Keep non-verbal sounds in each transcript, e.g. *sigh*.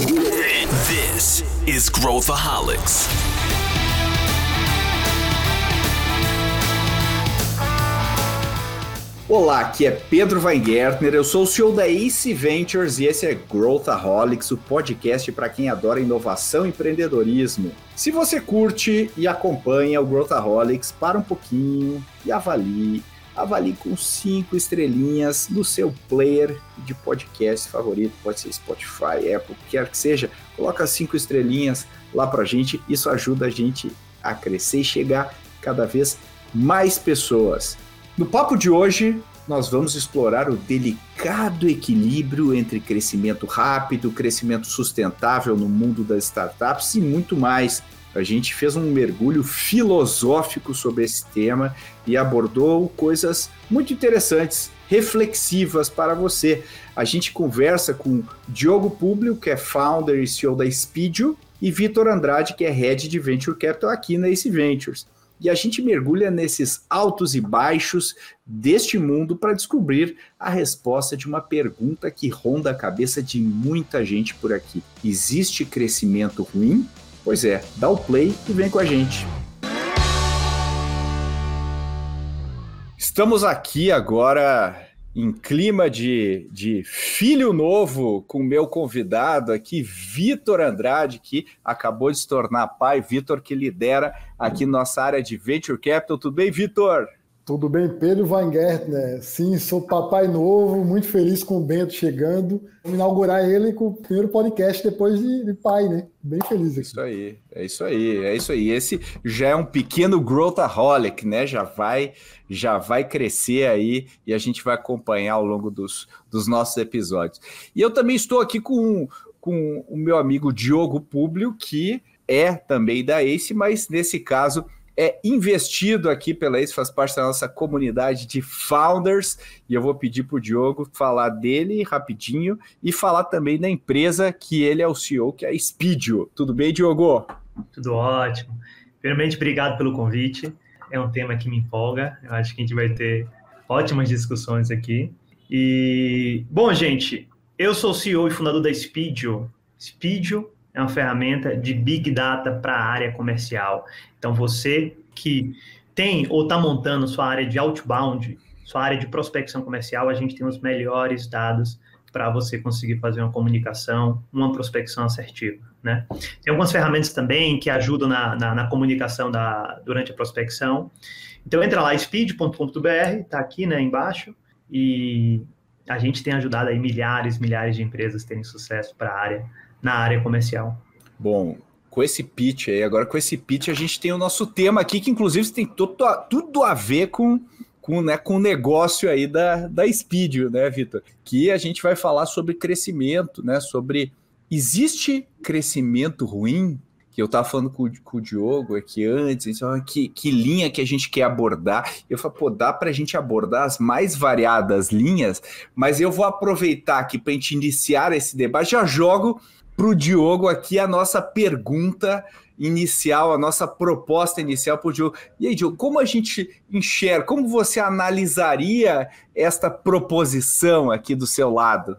This is Growthaholics. Olá, aqui é Pedro Weingärtner, eu sou o CEO da Ace Ventures e esse é Growthaholics, o podcast para quem adora inovação e empreendedorismo. Se você curte e acompanha o Growthaholics, para um pouquinho e avalie. Avalie com cinco estrelinhas no seu player de podcast favorito, pode ser Spotify, Apple, quer que seja. Coloca cinco estrelinhas lá pra gente, isso ajuda a gente a crescer e chegar cada vez mais pessoas. No papo de hoje, nós vamos explorar o delicado equilíbrio entre crescimento rápido, crescimento sustentável no mundo das startups e muito mais. A gente fez um mergulho filosófico sobre esse tema e abordou coisas muito interessantes, reflexivas para você. A gente conversa com Diogo Publio, que é founder e CEO da Speedio, e Vitor Andrade, que é head de Venture Capital aqui na Ace Ventures e a gente mergulha nesses altos e baixos deste mundo para descobrir a resposta de uma pergunta que ronda a cabeça de muita gente por aqui: existe crescimento ruim? Pois é, dá o play e vem com a gente. Estamos aqui agora em clima de, de filho novo com meu convidado aqui, Vitor Andrade, que acabou de se tornar pai. Vitor, que lidera aqui nossa área de Venture Capital. Tudo bem, Vitor? Tudo bem, Pedro Weingärtner. Sim, sou papai novo, muito feliz com o Bento chegando. Vamos inaugurar ele com o primeiro podcast depois de, de pai, né? Bem feliz aqui. Isso aí, é isso aí, é isso aí. Esse já é um pequeno growthaholic, né? Já vai, já vai crescer aí e a gente vai acompanhar ao longo dos, dos nossos episódios. E eu também estou aqui com, com o meu amigo Diogo Públio, que é também da Ace, mas nesse caso é investido aqui pela Ace, faz parte da nossa comunidade de founders, e eu vou pedir para o Diogo falar dele rapidinho e falar também da empresa que ele é o CEO, que é a Speedio. Tudo bem, Diogo? Tudo ótimo. Primeiramente, obrigado pelo convite. É um tema que me empolga. Eu acho que a gente vai ter ótimas discussões aqui. E, bom, gente, eu sou o CEO e fundador da Speedio. Speedio é uma ferramenta de Big Data para a área comercial. Então, você que tem ou está montando sua área de outbound, sua área de prospecção comercial, a gente tem os melhores dados para você conseguir fazer uma comunicação, uma prospecção assertiva. Né? Tem algumas ferramentas também que ajudam na, na, na comunicação da, durante a prospecção. Então, entra lá, speed.com.br, está aqui né, embaixo, e a gente tem ajudado aí milhares, milhares de empresas terem sucesso para a área na área comercial. Bom, com esse pitch aí, agora com esse pitch a gente tem o nosso tema aqui, que inclusive tem tudo a, tudo a ver com, com, né, com o negócio aí da, da Speedio, né, Vitor? Que a gente vai falar sobre crescimento, né? Sobre existe crescimento ruim? Que eu estava falando com, com, o Diogo aqui antes, então, que, que linha que a gente quer abordar. Eu falei, pô, dá para a gente abordar as mais variadas linhas, mas eu vou aproveitar aqui para a gente iniciar esse debate, já jogo para o Diogo aqui a nossa pergunta inicial, a nossa proposta inicial para o Diogo. E aí, Diogo, como a gente enxerga, como você analisaria esta proposição aqui do seu lado?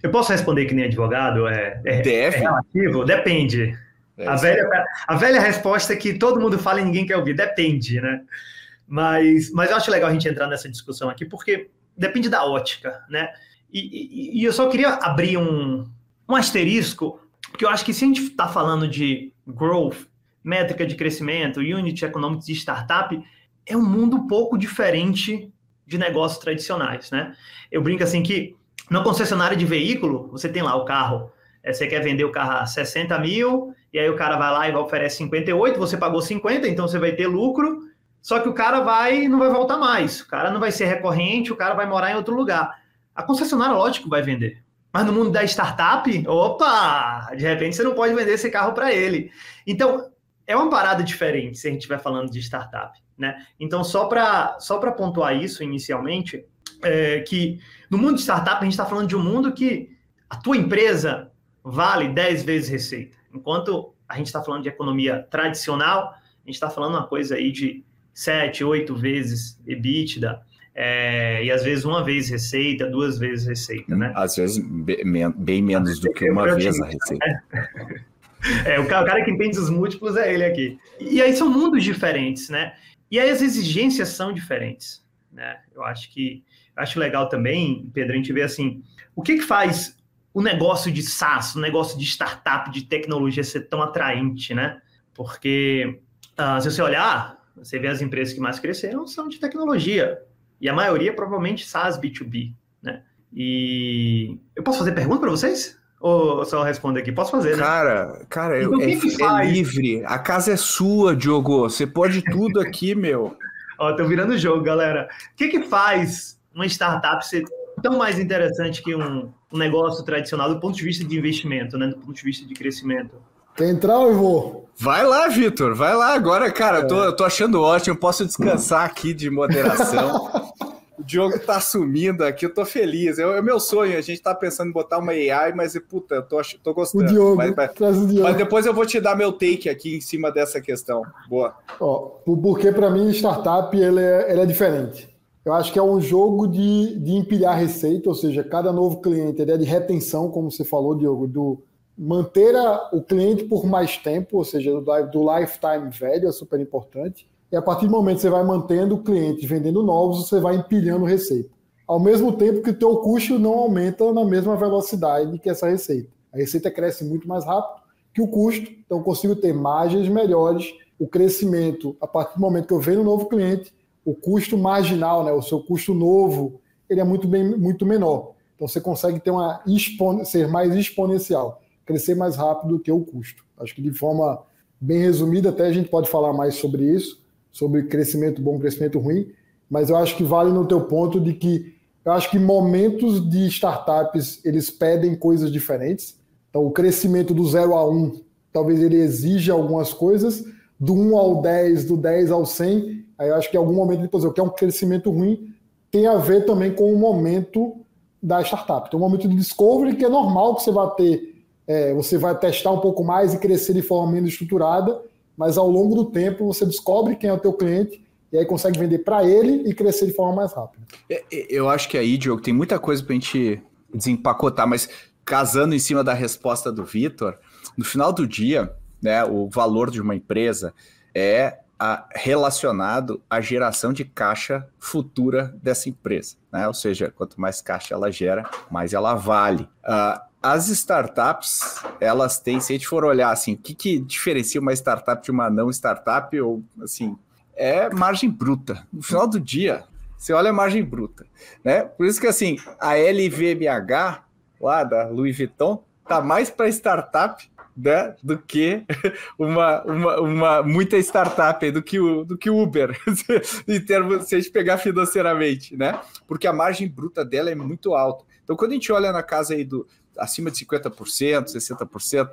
Eu posso responder que nem advogado? É, é, Deve. É relativo? Depende. É a, velha, a velha resposta que todo mundo fala e ninguém quer ouvir, depende, né? Mas, mas eu acho legal a gente entrar nessa discussão aqui, porque depende da ótica, né? E, e, e eu só queria abrir um, um asterisco, porque eu acho que se a gente está falando de growth, métrica de crescimento, unit economics de startup, é um mundo um pouco diferente de negócios tradicionais, né? Eu brinco assim que na concessionária de veículo, você tem lá o carro, é, você quer vender o carro a 60 mil, e aí o cara vai lá e oferece 58, você pagou 50, então você vai ter lucro, só que o cara vai não vai voltar mais, o cara não vai ser recorrente, o cara vai morar em outro lugar. A concessionária, lógico, vai vender. Mas no mundo da startup, opa, de repente você não pode vender esse carro para ele. Então, é uma parada diferente se a gente estiver falando de startup, né? Então, só para só pontuar isso inicialmente, é que no mundo de startup a gente está falando de um mundo que a tua empresa vale 10 vezes receita. Enquanto a gente está falando de economia tradicional, a gente está falando uma coisa aí de 7, 8 vezes EBITDA. É, e às vezes uma vez receita, duas vezes receita, né? Às vezes bem, bem menos do que uma vez a receita. É, o cara, que entende os múltiplos é ele aqui. E aí são mundos diferentes, né? E aí as exigências são diferentes, né? Eu acho que acho legal também, Pedro, a gente vê assim, o que que faz o negócio de SaaS, o negócio de startup, de tecnologia ser tão atraente, né? Porque uh, se você olhar, você vê as empresas que mais cresceram são de tecnologia. E a maioria provavelmente SaaS B2B, né? E eu posso fazer pergunta para vocês? Ou só responde aqui? Posso fazer, né? Cara, cara, então, é, é, livre. A casa é sua, Diogo. Você pode tudo aqui, *laughs* meu. Ó, tô virando o jogo, galera. O que que faz uma startup ser tão mais interessante que um, um negócio tradicional do ponto de vista de investimento, né? Do ponto de vista de crescimento? Quer entrar ou eu vou? Vai lá, Vitor, vai lá agora, cara. É. Eu, tô, eu tô achando ótimo, posso descansar aqui de moderação. *laughs* o Diogo tá assumindo aqui, eu tô feliz. É, é meu sonho, a gente tá pensando em botar uma AI, mas puta, eu tô, tô gostando. O Diogo, mas, mas, o Diogo. mas depois eu vou te dar meu take aqui em cima dessa questão. Boa. Ó, porque para mim startup ele é, é diferente. Eu acho que é um jogo de, de empilhar receita, ou seja, cada novo cliente ele é de retenção, como você falou, Diogo, do manter a, o cliente por mais tempo, ou seja, do, do lifetime velho é super importante. E a partir do momento que você vai mantendo o cliente vendendo novos, você vai empilhando receita. Ao mesmo tempo que o teu custo não aumenta na mesma velocidade que essa receita. A receita cresce muito mais rápido que o custo, então eu consigo ter margens melhores. O crescimento, a partir do momento que eu vendo um novo cliente, o custo marginal, né, o seu custo novo, ele é muito, bem, muito menor. Então você consegue ter uma ser mais exponencial crescer mais rápido do que o custo. Acho que de forma bem resumida, até a gente pode falar mais sobre isso, sobre crescimento bom, crescimento ruim, mas eu acho que vale no teu ponto de que eu acho que momentos de startups eles pedem coisas diferentes. Então, o crescimento do 0 a 1, um, talvez ele exija algumas coisas, do 1 um ao 10, do 10 ao 100, aí eu acho que em algum momento, depois, o que é um crescimento ruim, tem a ver também com o momento da startup. Tem um momento de discovery que é normal que você vai ter é, você vai testar um pouco mais e crescer de forma menos estruturada, mas ao longo do tempo você descobre quem é o teu cliente e aí consegue vender para ele e crescer de forma mais rápida. É, é, eu acho que aí, Diogo, tem muita coisa para a gente desempacotar, mas casando em cima da resposta do Vitor, no final do dia, né, o valor de uma empresa é a, relacionado à geração de caixa futura dessa empresa. Né? Ou seja, quanto mais caixa ela gera, mais ela vale. Uh, as startups, elas têm, se a gente for olhar assim, o que, que diferencia uma startup de uma não startup, ou assim, é margem bruta. No final do dia, você olha a margem bruta, né? Por isso que assim, a LVMH, lá da Louis Vuitton, tá mais para startup né, do que uma, uma, uma muita startup do que o do que Uber *laughs* em termos se a gente pegar financeiramente, né? Porque a margem bruta dela é muito alta. Então quando a gente olha na casa aí do acima de 50%, 60%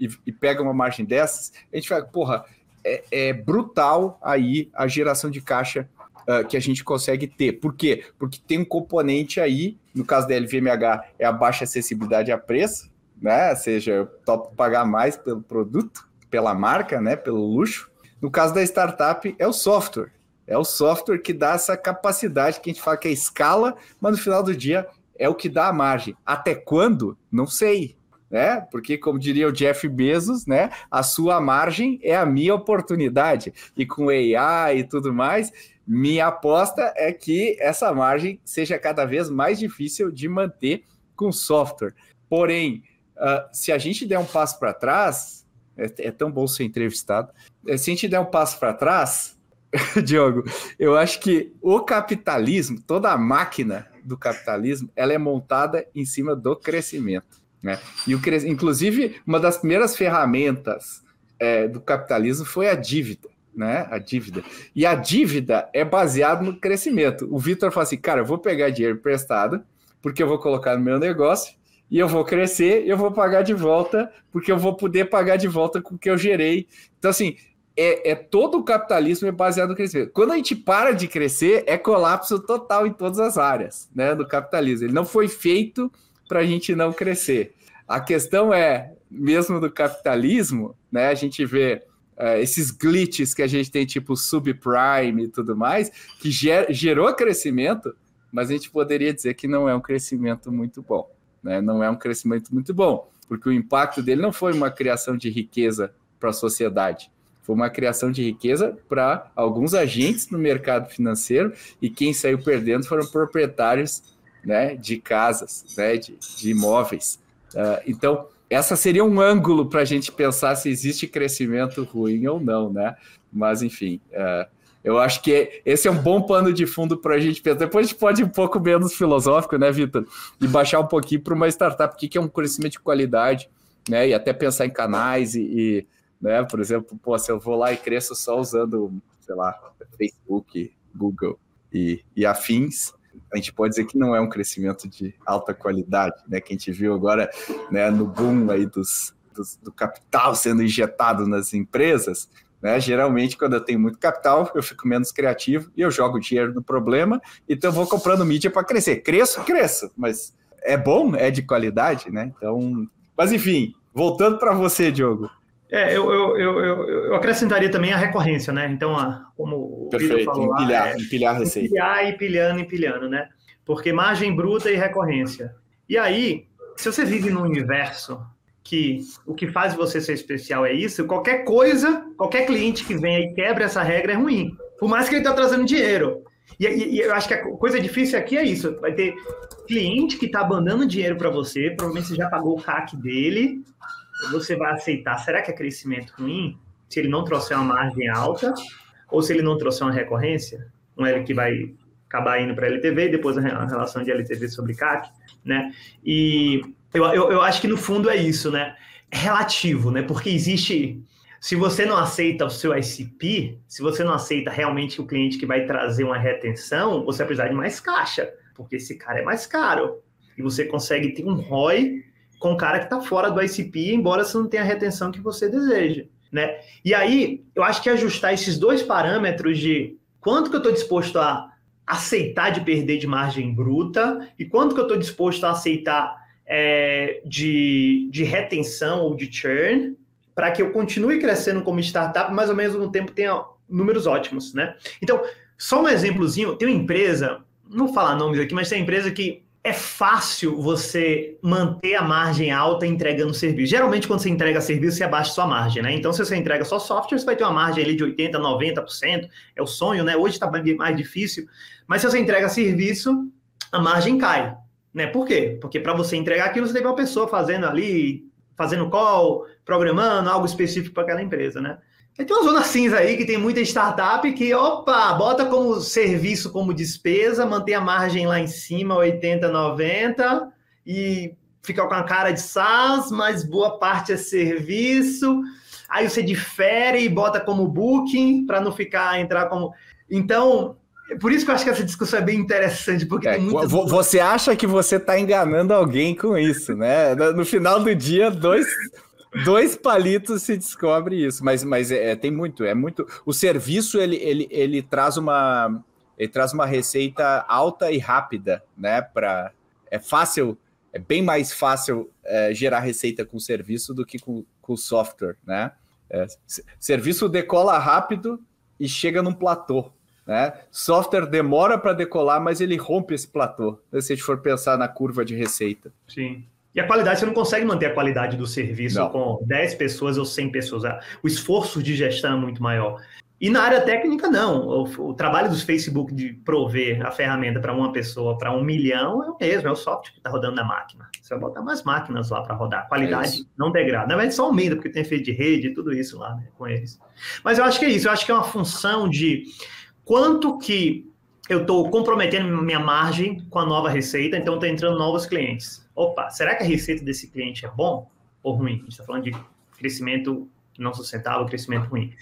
e, e pega uma margem dessas, a gente fala, porra, é, é brutal aí a geração de caixa uh, que a gente consegue ter. Por quê? Porque tem um componente aí, no caso da LVMH, é a baixa acessibilidade a preço, né? Seja, eu topo pagar mais pelo produto, pela marca, né? Pelo luxo. No caso da startup, é o software. É o software que dá essa capacidade que a gente fala que é escala, mas no final do dia é o que dá a margem. Até quando? Não sei. Né? Porque, como diria o Jeff Bezos, né? A sua margem é a minha oportunidade. E com AI e tudo mais, minha aposta é que essa margem seja cada vez mais difícil de manter com software. Porém, uh, se a gente der um passo para trás, é, é, tão bom ser entrevistado. É, se a gente der um passo para trás, *laughs* Diogo, eu acho que o capitalismo, toda a máquina do capitalismo, ela é montada em cima do crescimento. Né? E o cres... Inclusive, uma das primeiras ferramentas é, do capitalismo foi a dívida. Né? A dívida. E a dívida é baseada no crescimento. O Vitor fala assim: cara, eu vou pegar dinheiro emprestado, porque eu vou colocar no meu negócio, e eu vou crescer, eu vou pagar de volta, porque eu vou poder pagar de volta com o que eu gerei. Então, assim, é, é, todo o capitalismo é baseado no crescimento. Quando a gente para de crescer, é colapso total em todas as áreas né, do capitalismo. Ele não foi feito para a gente não crescer. A questão é, mesmo do capitalismo, né, a gente vê uh, esses glitches que a gente tem, tipo subprime e tudo mais, que ger gerou crescimento, mas a gente poderia dizer que não é um crescimento muito bom. Né? Não é um crescimento muito bom, porque o impacto dele não foi uma criação de riqueza para a sociedade, foi uma criação de riqueza para alguns agentes no mercado financeiro e quem saiu perdendo foram proprietários né, de casas, né, de, de imóveis. Uh, então, essa seria um ângulo para a gente pensar se existe crescimento ruim ou não, né? Mas, enfim, uh, eu acho que esse é um bom pano de fundo para a gente pensar. Depois a gente pode ir um pouco menos filosófico, né, Vitor? E baixar um pouquinho para uma startup, o que é um crescimento de qualidade, né? E até pensar em canais e, e né? Por exemplo, pô, se eu vou lá e cresço só usando, sei lá, Facebook, Google e, e afins, a gente pode dizer que não é um crescimento de alta qualidade, né? Que a gente viu agora, né, no boom aí dos, do capital sendo injetado nas empresas, né? Geralmente, quando eu tenho muito capital, eu fico menos criativo e eu jogo dinheiro no problema, então eu vou comprando mídia para crescer. Cresço, cresço, mas é bom, é de qualidade, né? Então, mas enfim, voltando para você, Diogo. É, eu, eu, eu, eu, acrescentaria também a recorrência, né? Então, a, como Perfeito, o falou empilhar, lá, é, empilhar a receita. Empilhar, empilhando, empilhando, né? Porque margem bruta e recorrência. E aí, se você vive num universo que o que faz você ser especial é isso, qualquer coisa, qualquer cliente que venha e quebre essa regra é ruim. Por mais que ele está trazendo dinheiro. E, e, e, eu acho que a coisa difícil aqui é isso. Vai ter cliente que está abandonando dinheiro para você, provavelmente você já pagou o CAC dele, você vai aceitar, será que é crescimento ruim? Se ele não trouxer uma margem alta, ou se ele não trouxer uma recorrência, um L que vai acabar indo para LTV, e depois a relação de LTV sobre CAC, né? E eu, eu, eu acho que no fundo é isso, né? É relativo, né? Porque existe. Se você não aceita o seu ICP, se você não aceita realmente o cliente que vai trazer uma retenção, você vai precisar de mais caixa, porque esse cara é mais caro. E você consegue ter um ROI com o cara que está fora do ICP, embora você não tenha a retenção que você deseja. Né? E aí, eu acho que ajustar esses dois parâmetros de quanto que eu estou disposto a aceitar de perder de margem bruta e quanto que eu estou disposto a aceitar é, de, de retenção ou de churn, para que eu continue crescendo como startup, mas ao mesmo tempo tenha números ótimos, né? Então, só um exemplozinho, tem uma empresa, não vou falar nomes aqui, mas tem uma empresa que é fácil você manter a margem alta entregando serviço. Geralmente, quando você entrega serviço, você abaixa sua margem, né? Então, se você entrega só software, você vai ter uma margem ali de 80%, 90%. É o sonho, né? Hoje está mais difícil. Mas se você entrega serviço, a margem cai. Né? Por quê? Porque para você entregar aquilo, você tem uma pessoa fazendo ali, fazendo call, programando algo específico para aquela empresa, né? E tem uma zona cinza aí que tem muita startup que, opa, bota como serviço, como despesa, mantém a margem lá em cima, 80, 90, e fica com a cara de SaaS, mas boa parte é serviço. Aí você difere e bota como booking para não ficar entrar como. Então, por isso que eu acho que essa discussão é bem interessante, porque é, tem muitas... Você acha que você está enganando alguém com isso, né? No final do dia, dois dois palitos se descobre isso, mas, mas é, tem muito, é muito. O serviço ele, ele, ele traz uma ele traz uma receita alta e rápida, né? Para é fácil, é bem mais fácil é, gerar receita com serviço do que com, com software, né? É, serviço decola rápido e chega num platô. Né? Software demora para decolar, mas ele rompe esse platô. Se a gente for pensar na curva de receita. Sim. E a qualidade, você não consegue manter a qualidade do serviço não. com 10 pessoas ou 100 pessoas. O esforço de gestão é muito maior. E na área técnica, não. O, o trabalho dos Facebook de prover a ferramenta para uma pessoa, para um milhão, é o mesmo, é o software que está rodando na máquina. Você vai botar mais máquinas lá para rodar. A qualidade é não degrada. Na verdade, só aumenta, porque tem efeito de rede e tudo isso lá né, com eles. Mas eu acho que é isso. Eu acho que é uma função de quanto que eu estou comprometendo minha margem com a nova receita, então está entrando novos clientes opa, será que a receita desse cliente é bom ou ruim? A gente está falando de crescimento não sustentável, crescimento ruim.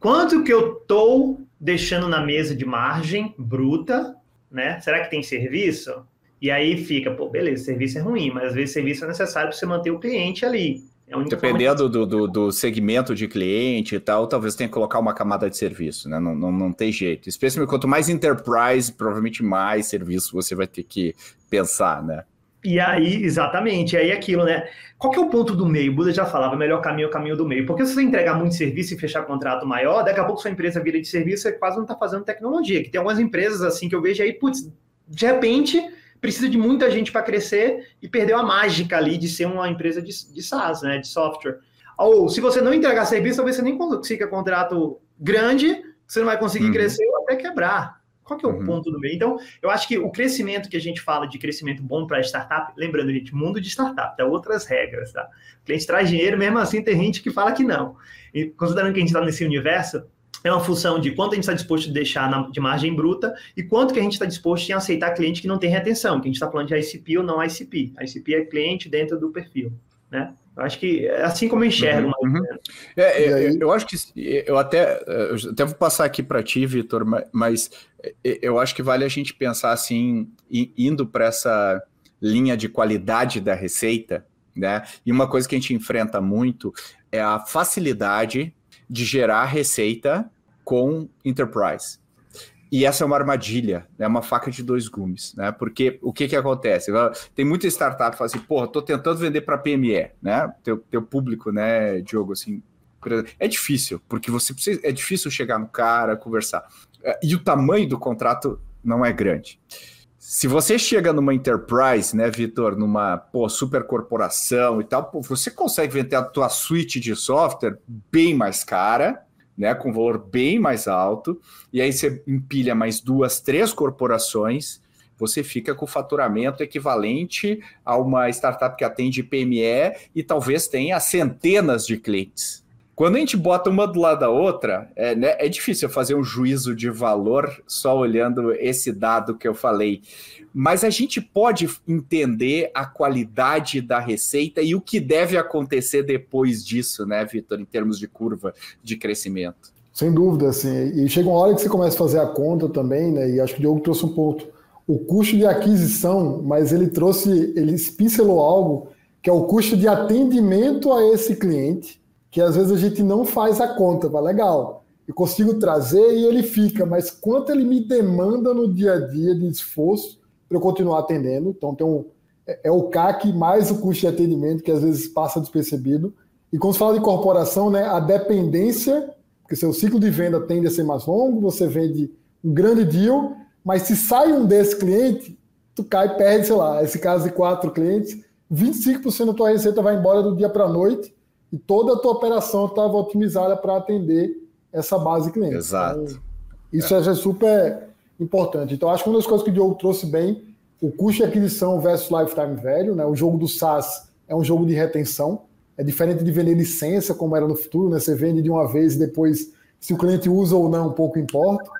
Quanto que eu estou deixando na mesa de margem bruta, né? Será que tem serviço? E aí fica, pô, beleza, serviço é ruim, mas às vezes serviço é necessário para você manter o cliente ali. É Dependendo do, do, do, segmento de cliente e tal, talvez tenha que colocar uma camada de serviço, né? Não, não, não tem jeito. Especialmente quanto mais enterprise, provavelmente mais serviço você vai ter que pensar, né? E aí, exatamente, e aí aquilo, né? Qual que é o ponto do meio? O Buda já falava, melhor caminho é o caminho do meio. Porque se você entregar muito serviço e fechar contrato maior, daqui a pouco sua empresa vira de serviço e quase não está fazendo tecnologia. Que tem algumas empresas assim que eu vejo aí, putz, de repente precisa de muita gente para crescer e perdeu a mágica ali de ser uma empresa de, de SaaS, né? De software. Ou se você não entregar serviço, talvez você nem consiga contrato grande, você não vai conseguir uhum. crescer ou até quebrar. Qual que é o uhum. ponto do meio? Então, eu acho que o crescimento que a gente fala de crescimento bom para startup, lembrando, gente, mundo de startup, tá? Outras regras, tá? O cliente traz dinheiro, mesmo assim tem gente que fala que não. E considerando que a gente está nesse universo, é uma função de quanto a gente está disposto a deixar na, de margem bruta e quanto que a gente está disposto em aceitar cliente que não tem retenção, que a gente está falando de ICP ou não ICP. ICP é cliente dentro do perfil, né? Eu acho que é assim como eu enxergo. Uhum, uhum. É, é, eu acho que eu até, eu até vou passar aqui para ti, Vitor, mas eu acho que vale a gente pensar assim, indo para essa linha de qualidade da receita, né? E uma coisa que a gente enfrenta muito é a facilidade de gerar receita com enterprise. E essa é uma armadilha, é né? uma faca de dois gumes, né? Porque o que que acontece? Tem muita startup que fala assim, porra, tô tentando vender para PME, né? Teu, teu público, né, Diogo, assim, é difícil, porque você precisa, é difícil chegar no cara, conversar. É, e o tamanho do contrato não é grande. Se você chega numa enterprise, né, Vitor, numa pô, super corporação e tal, pô, você consegue vender a tua suite de software bem mais cara, né, com valor bem mais alto, e aí você empilha mais duas, três corporações, você fica com faturamento equivalente a uma startup que atende PME e talvez tenha centenas de clientes. Quando a gente bota uma do lado da outra, é, né, é difícil fazer um juízo de valor só olhando esse dado que eu falei. Mas a gente pode entender a qualidade da receita e o que deve acontecer depois disso, né, Vitor, em termos de curva de crescimento. Sem dúvida, assim. E chega uma hora que você começa a fazer a conta também, né? E acho que o Diogo trouxe um ponto. O custo de aquisição, mas ele trouxe, ele pincelou algo que é o custo de atendimento a esse cliente que às vezes a gente não faz a conta, vai legal. Eu consigo trazer e ele fica, mas quanto ele me demanda no dia a dia de esforço para eu continuar atendendo? Então tem um, é, é o CAC mais o custo de atendimento que às vezes passa despercebido. E quando se fala de corporação, né, a dependência, porque seu ciclo de venda tende a ser mais longo, você vende um grande deal, mas se sai um desse cliente, tu cai e perde, sei lá, esse caso de quatro clientes, 25% da tua receita vai embora do dia para a noite e toda a tua operação estava otimizada para atender essa base cliente. Exato. Então, isso é. é super importante. Então, acho que uma das coisas que o Diogo trouxe bem, o custo de aquisição versus lifetime value, né? O jogo do SaaS é um jogo de retenção, é diferente de vender licença, como era no futuro, né? Você vende de uma vez e depois, se o cliente usa ou não, pouco importa.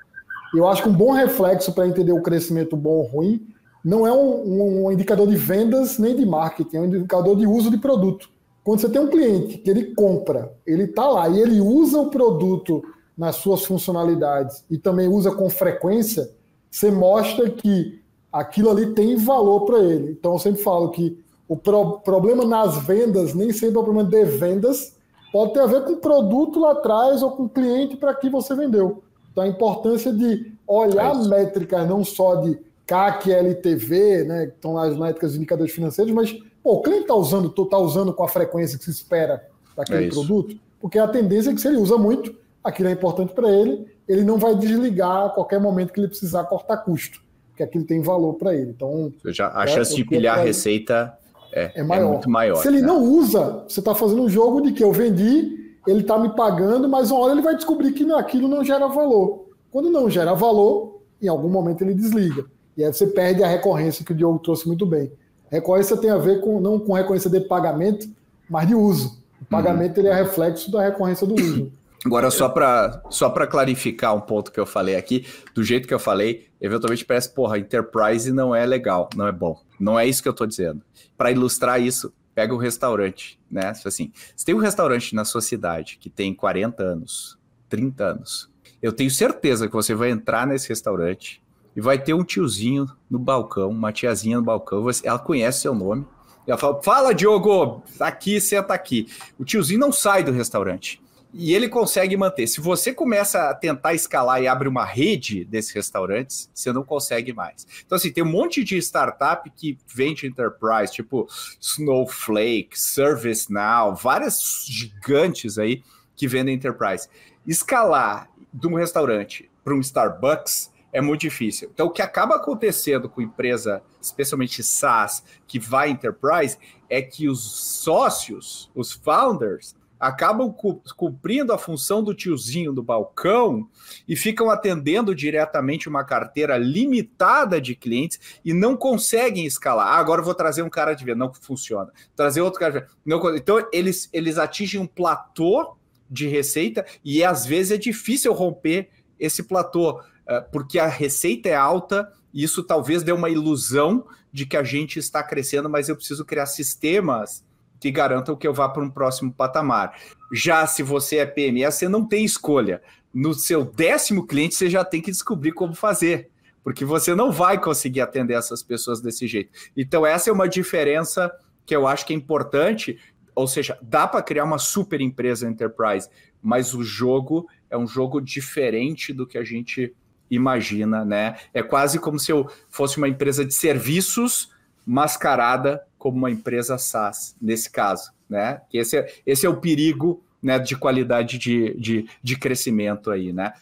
Eu acho que um bom reflexo para entender o crescimento bom ou ruim não é um, um, um indicador de vendas nem de marketing, é um indicador de uso de produto. Quando você tem um cliente que ele compra, ele está lá e ele usa o produto nas suas funcionalidades e também usa com frequência, você mostra que aquilo ali tem valor para ele. Então eu sempre falo que o pro problema nas vendas nem sempre é o problema de vendas, pode ter a ver com o produto lá atrás ou com o cliente para que você vendeu. Então a importância de olhar é métricas não só de CAC, LTV, né, que estão lá as métricas de indicadores financeiros, mas Pô, o cliente está usando, tá usando com a frequência que se espera daquele é produto, porque a tendência é que se ele usa muito, aquilo é importante para ele, ele não vai desligar a qualquer momento que ele precisar cortar custo, porque aquilo tem valor para ele. Então, já, a é, chance de empilhar a receita é, é, maior. é, muito maior. Se ele né? não usa, você está fazendo um jogo de que eu vendi, ele está me pagando, mas uma hora ele vai descobrir que aquilo não gera valor. Quando não gera valor, em algum momento ele desliga. E aí você perde a recorrência que o Diogo trouxe muito bem. Recorrência tem a ver com não com recorrência de pagamento, mas de uso. O pagamento ele é reflexo da recorrência do uso. *clears throat* Agora, só para só clarificar um ponto que eu falei aqui, do jeito que eu falei, eventualmente parece, porra, enterprise não é legal, não é bom. Não é isso que eu estou dizendo. Para ilustrar isso, pega um restaurante, né? Assim, se tem um restaurante na sua cidade que tem 40 anos, 30 anos, eu tenho certeza que você vai entrar nesse restaurante e vai ter um tiozinho no balcão, uma tiazinha no balcão, ela conhece seu nome. Ela fala: Fala, Diogo, aqui, senta aqui. O tiozinho não sai do restaurante. e ele consegue manter. Se você começa a tentar escalar e abre uma rede desses restaurantes, você não consegue mais. Então, assim, tem um monte de startup que vende enterprise, tipo Snowflake, ServiceNow, várias gigantes aí que vendem enterprise. Escalar de um restaurante para um Starbucks é muito difícil. Então, o que acaba acontecendo com empresa, especialmente SaaS, que vai enterprise, é que os sócios, os founders, acabam cumprindo a função do tiozinho do balcão e ficam atendendo diretamente uma carteira limitada de clientes e não conseguem escalar. Ah, agora vou trazer um cara de venda, não funciona. Trazer outro cara de venda, não Então eles, eles atingem um platô de receita e às vezes é difícil romper esse platô, porque a receita é alta isso talvez dê uma ilusão de que a gente está crescendo, mas eu preciso criar sistemas que garantam que eu vá para um próximo patamar. Já se você é PME, você não tem escolha. No seu décimo cliente, você já tem que descobrir como fazer, porque você não vai conseguir atender essas pessoas desse jeito. Então, essa é uma diferença que eu acho que é importante. Ou seja, dá para criar uma super empresa enterprise, mas o jogo é um jogo diferente do que a gente imagina, né? É quase como se eu fosse uma empresa de serviços mascarada como uma empresa SaaS, nesse caso, né? Esse é, esse é o perigo né, de qualidade de, de, de crescimento aí, né?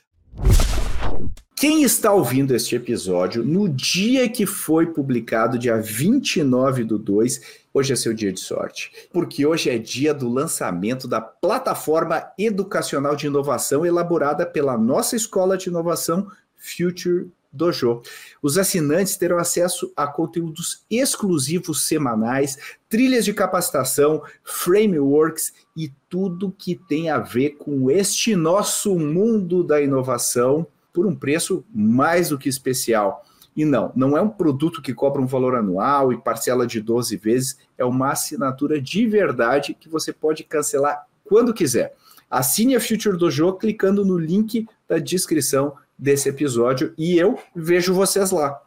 Quem está ouvindo este episódio no dia que foi publicado, dia 29 do 2, hoje é seu dia de sorte, porque hoje é dia do lançamento da plataforma educacional de inovação elaborada pela nossa escola de inovação Future Dojo. Os assinantes terão acesso a conteúdos exclusivos semanais, trilhas de capacitação, frameworks e tudo que tem a ver com este nosso mundo da inovação por um preço mais do que especial. E não, não é um produto que cobra um valor anual e parcela de 12 vezes, é uma assinatura de verdade que você pode cancelar quando quiser. Assine a Future Dojo clicando no link da descrição desse episódio e eu vejo vocês lá.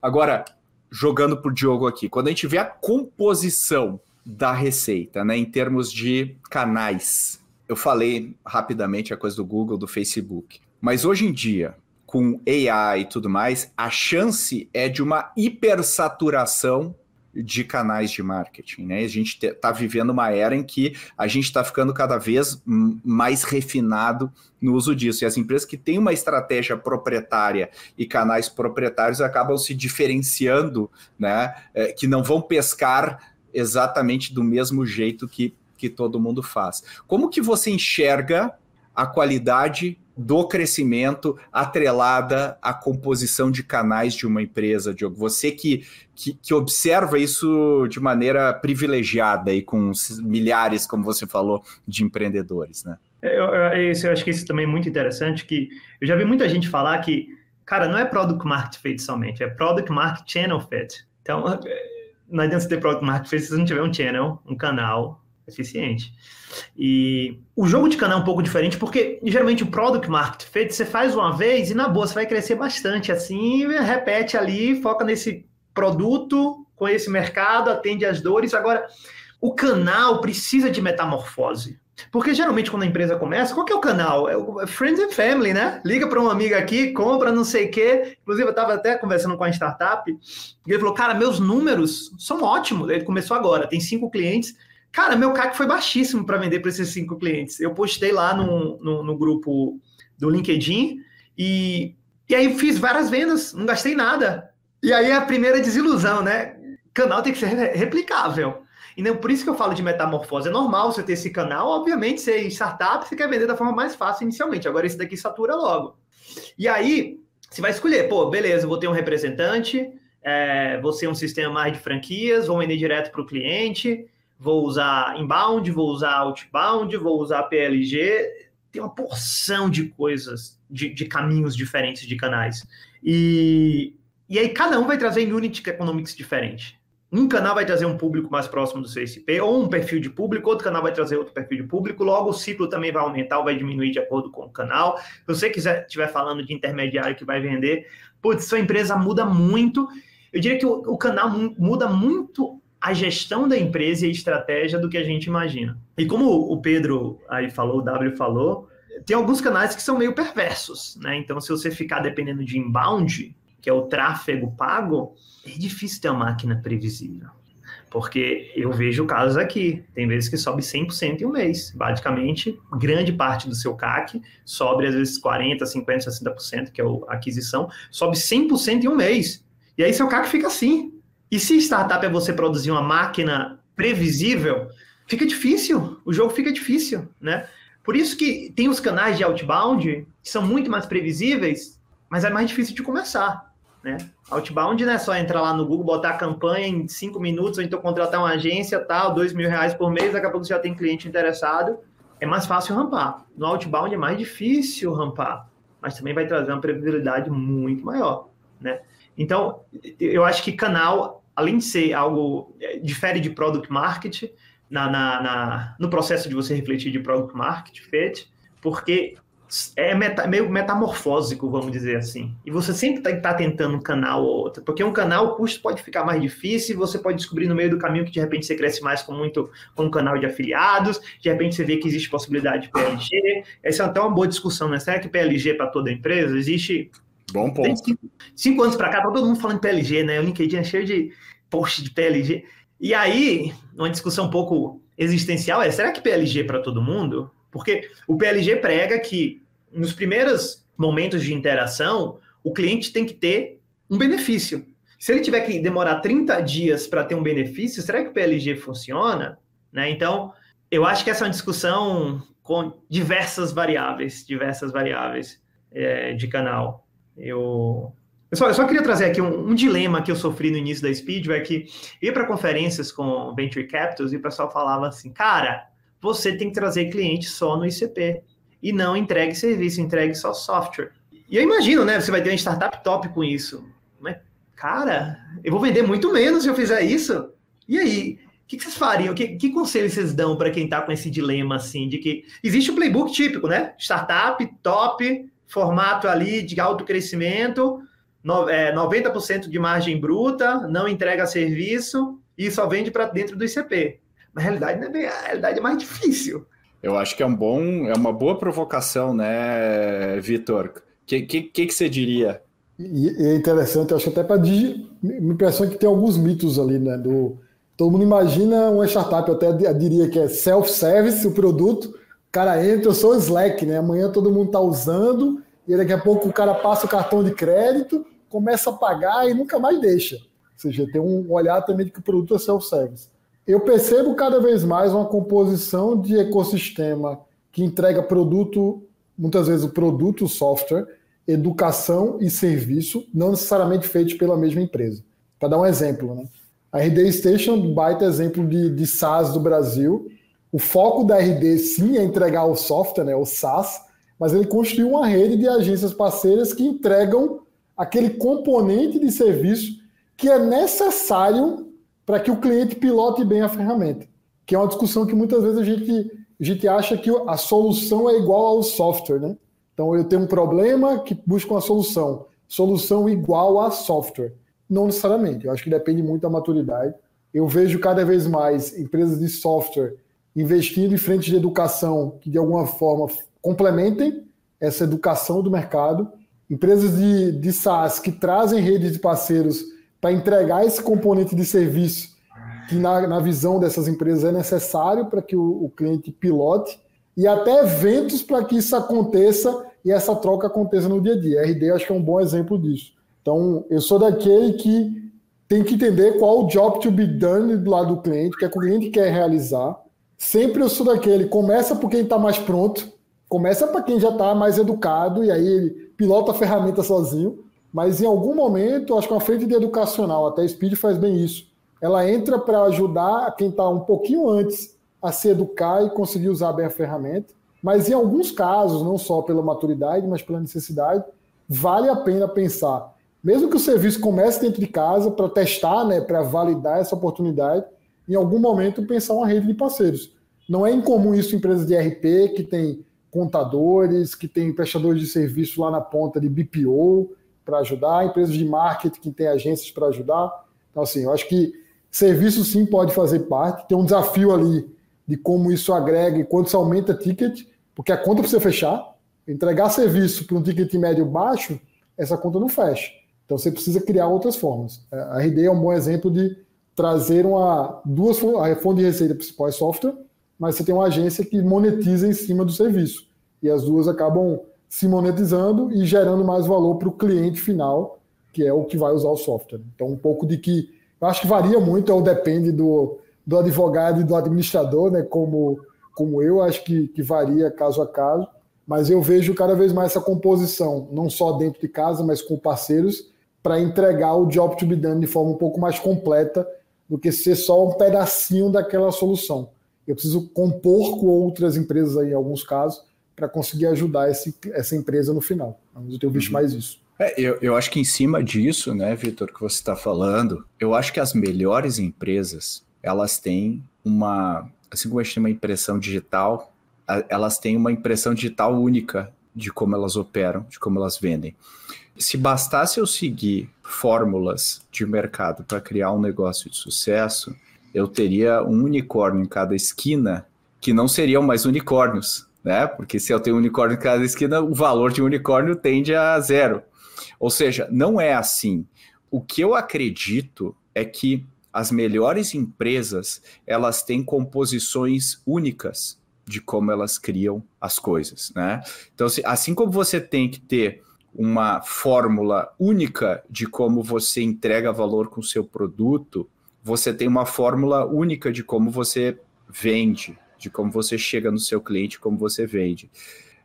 Agora, jogando por Diogo aqui, quando a gente vê a composição da receita, né, em termos de canais, eu falei rapidamente a coisa do Google, do Facebook, mas hoje em dia, com AI e tudo mais, a chance é de uma hipersaturação de canais de marketing. Né? A gente está vivendo uma era em que a gente está ficando cada vez mais refinado no uso disso. E as empresas que têm uma estratégia proprietária e canais proprietários acabam se diferenciando, né? É, que não vão pescar exatamente do mesmo jeito que, que todo mundo faz. Como que você enxerga a qualidade do crescimento atrelada à composição de canais de uma empresa, Diogo? Você que, que, que, observa isso de maneira privilegiada e com milhares, como você falou, de empreendedores, né? Eu, eu, eu acho que isso também é muito interessante, que eu já vi muita gente falar que, cara, não é Product Market Fit somente, é Product Market Channel Fit. Então, não adianta você ter Product Market Fit se você não tiver um channel, um canal eficiente. E o jogo de canal é um pouco diferente, porque geralmente o product market fit você faz uma vez e na boa você vai crescer bastante assim, repete ali, foca nesse produto, com esse mercado, atende as dores. Agora, o canal precisa de metamorfose. Porque geralmente quando a empresa começa, qual que é o canal? É o Friends and Family, né? Liga para um amigo aqui, compra não sei o quê. Inclusive, eu estava até conversando com a startup e ele falou: Cara, meus números são ótimos. Ele começou agora, tem cinco clientes Cara, meu CAC foi baixíssimo para vender para esses cinco clientes. Eu postei lá no, no, no, grupo do LinkedIn e, e aí fiz várias vendas, não gastei nada. E aí a primeira desilusão, né? Canal tem que ser replicável. E não, por isso que eu falo de metamorfose. É normal você ter esse canal, obviamente, ser startup, você quer vender da forma mais fácil inicialmente. Agora esse daqui satura logo. E aí, você vai escolher, pô, beleza, vou ter um representante, é, vou ser um sistema mais de franquias, vou vender direto para o cliente, vou usar inbound, vou usar outbound, vou usar PLG. Tem uma porção de coisas, de, de caminhos diferentes de canais. E, e aí cada um vai trazer unit economics diferente. Um canal vai trazer um público mais próximo do CSP, ou um perfil de público, outro canal vai trazer outro perfil de público, logo o ciclo também vai aumentar ou vai diminuir de acordo com o canal. Se você quiser estiver falando de intermediário que vai vender, putz, sua empresa muda muito. Eu diria que o, o canal muda muito a gestão da empresa e a estratégia do que a gente imagina. E como o Pedro aí falou, o W falou, tem alguns canais que são meio perversos, né? Então, se você ficar dependendo de inbound, que é o tráfego pago, é difícil ter uma máquina previsível. Porque eu vejo casos aqui, tem vezes que sobe 100% em um mês. Basicamente, grande parte do seu CAC sobe às vezes 40%, 50%, 60%, que é a aquisição, sobe 100% em um mês. E aí seu CAC fica assim. E se startup é você produzir uma máquina previsível, fica difícil, o jogo fica difícil, né? Por isso que tem os canais de outbound que são muito mais previsíveis, mas é mais difícil de começar. Né? Outbound não é só entrar lá no Google, botar a campanha em cinco minutos, ou então contratar uma agência, tal, dois mil reais por mês, daqui a pouco você já tem cliente interessado. É mais fácil rampar. No outbound é mais difícil rampar, mas também vai trazer uma previsibilidade muito maior. Né? Então, eu acho que canal, além de ser algo, é, difere de product market, na, na, na, no processo de você refletir de product market fit, porque é meta, meio metamorfósico, vamos dizer assim. E você sempre está tá tentando um canal ou outro, porque um canal o custo pode ficar mais difícil, você pode descobrir no meio do caminho que de repente você cresce mais com muito com um canal de afiliados, de repente você vê que existe possibilidade de PLG. Essa é até uma boa discussão, né? Será que PLG é para toda empresa? Existe. Bom ponto. Cinco, cinco, anos para cá, tá todo mundo falando de PLG, né? O LinkedIn é cheio de post de PLG. E aí, uma discussão um pouco existencial é: será que PLG é para todo mundo? Porque o PLG prega que nos primeiros momentos de interação, o cliente tem que ter um benefício. Se ele tiver que demorar 30 dias para ter um benefício, será que o PLG funciona? Né? Então, eu acho que essa é uma discussão com diversas variáveis, diversas variáveis é, de canal. Eu eu só, eu só queria trazer aqui um, um, dilema que eu sofri no início da Speed, é que ia para conferências com Venture Capitals e o pessoal falava assim, cara, você tem que trazer cliente só no ICP e não entregue serviço, entregue só software. E eu imagino, né, você vai ter uma startup top com isso. Mas, cara, eu vou vender muito menos se eu fizer isso. E aí? O que, vocês fariam? Que, que conselho vocês dão para quem está com esse dilema, assim, de que existe o um playbook típico, né? Startup, top, formato ali de alto crescimento, no, é, 90% de margem bruta, não entrega serviço e só vende para dentro do ICP. Na realidade, não é bem, a realidade é mais difícil. Eu acho que é um bom, é uma boa provocação, né, Vitor? O que, que, que, que, você diria? E, é interessante, eu acho até para me impressão que tem alguns mitos ali, né? Do, todo mundo imagina uma startup, eu até diria que é self-service o produto, cara entra, eu sou Slack, né? Amanhã todo mundo está usando, e daqui a pouco o cara passa o cartão de crédito, começa a pagar e nunca mais deixa. Ou seja, tem um olhar também de que o produto é self-service. Eu percebo cada vez mais uma composição de ecossistema que entrega produto, muitas vezes o produto, o software, educação e serviço, não necessariamente feitos pela mesma empresa. Para dar um exemplo, né? A RD Station, baita exemplo de, de SaaS do Brasil. O foco da RD, sim, é entregar o software, né, o SaaS, mas ele construiu uma rede de agências parceiras que entregam aquele componente de serviço que é necessário para que o cliente pilote bem a ferramenta. Que é uma discussão que muitas vezes a gente, a gente acha que a solução é igual ao software, né? Então eu tenho um problema que busca uma solução. Solução igual a software. Não necessariamente. Eu acho que depende muito da maturidade. Eu vejo cada vez mais empresas de software investindo em frente de educação que de alguma forma complementem essa educação do mercado empresas de, de SaaS que trazem redes de parceiros para entregar esse componente de serviço que, na, na visão dessas empresas, é necessário para que o, o cliente pilote, e até eventos para que isso aconteça e essa troca aconteça no dia a dia. A RD acho que é um bom exemplo disso. Então, eu sou daquele que tem que entender qual o job to be done do lado do cliente, que é o cliente quer realizar. Sempre eu sou daquele, começa por quem está mais pronto, começa para quem já está mais educado, e aí ele pilota a ferramenta sozinho, mas em algum momento, acho que uma frente de educacional, até a Speed faz bem isso. Ela entra para ajudar quem está um pouquinho antes a se educar e conseguir usar bem a ferramenta. Mas em alguns casos, não só pela maturidade, mas pela necessidade, vale a pena pensar. Mesmo que o serviço comece dentro de casa para testar, né, para validar essa oportunidade, em algum momento pensar uma rede de parceiros. Não é incomum isso em empresas de RP que tem contadores, que tem prestadores de serviço lá na ponta de BPO para ajudar, empresas de marketing que tem agências para ajudar. Então, assim, eu acho que Serviço sim pode fazer parte, tem um desafio ali de como isso agrega e quanto isso aumenta ticket, porque a conta precisa fechar. Entregar serviço para um ticket médio baixo, essa conta não fecha. Então você precisa criar outras formas. A RD é um bom exemplo de trazer uma, duas a fonte de receita principal é software, mas você tem uma agência que monetiza em cima do serviço. E as duas acabam se monetizando e gerando mais valor para o cliente final, que é o que vai usar o software. Então, um pouco de que. Eu acho que varia muito, ou depende do, do advogado e do administrador, né? Como, como eu, acho que, que varia caso a caso. Mas eu vejo cada vez mais essa composição, não só dentro de casa, mas com parceiros, para entregar o job to be done de forma um pouco mais completa do que ser só um pedacinho daquela solução. Eu preciso compor com outras empresas aí, em alguns casos, para conseguir ajudar esse, essa empresa no final. Eu tenho visto uhum. mais isso. É, eu, eu acho que em cima disso, né, Vitor, que você está falando, eu acho que as melhores empresas, elas têm uma, assim como a gente tem uma impressão digital, elas têm uma impressão digital única de como elas operam, de como elas vendem. Se bastasse eu seguir fórmulas de mercado para criar um negócio de sucesso, eu teria um unicórnio em cada esquina que não seriam mais unicórnios, né? Porque se eu tenho um unicórnio em cada esquina, o valor de um unicórnio tende a zero. Ou seja, não é assim. O que eu acredito é que as melhores empresas, elas têm composições únicas de como elas criam as coisas, né? Então, assim como você tem que ter uma fórmula única de como você entrega valor com o seu produto, você tem uma fórmula única de como você vende, de como você chega no seu cliente, como você vende.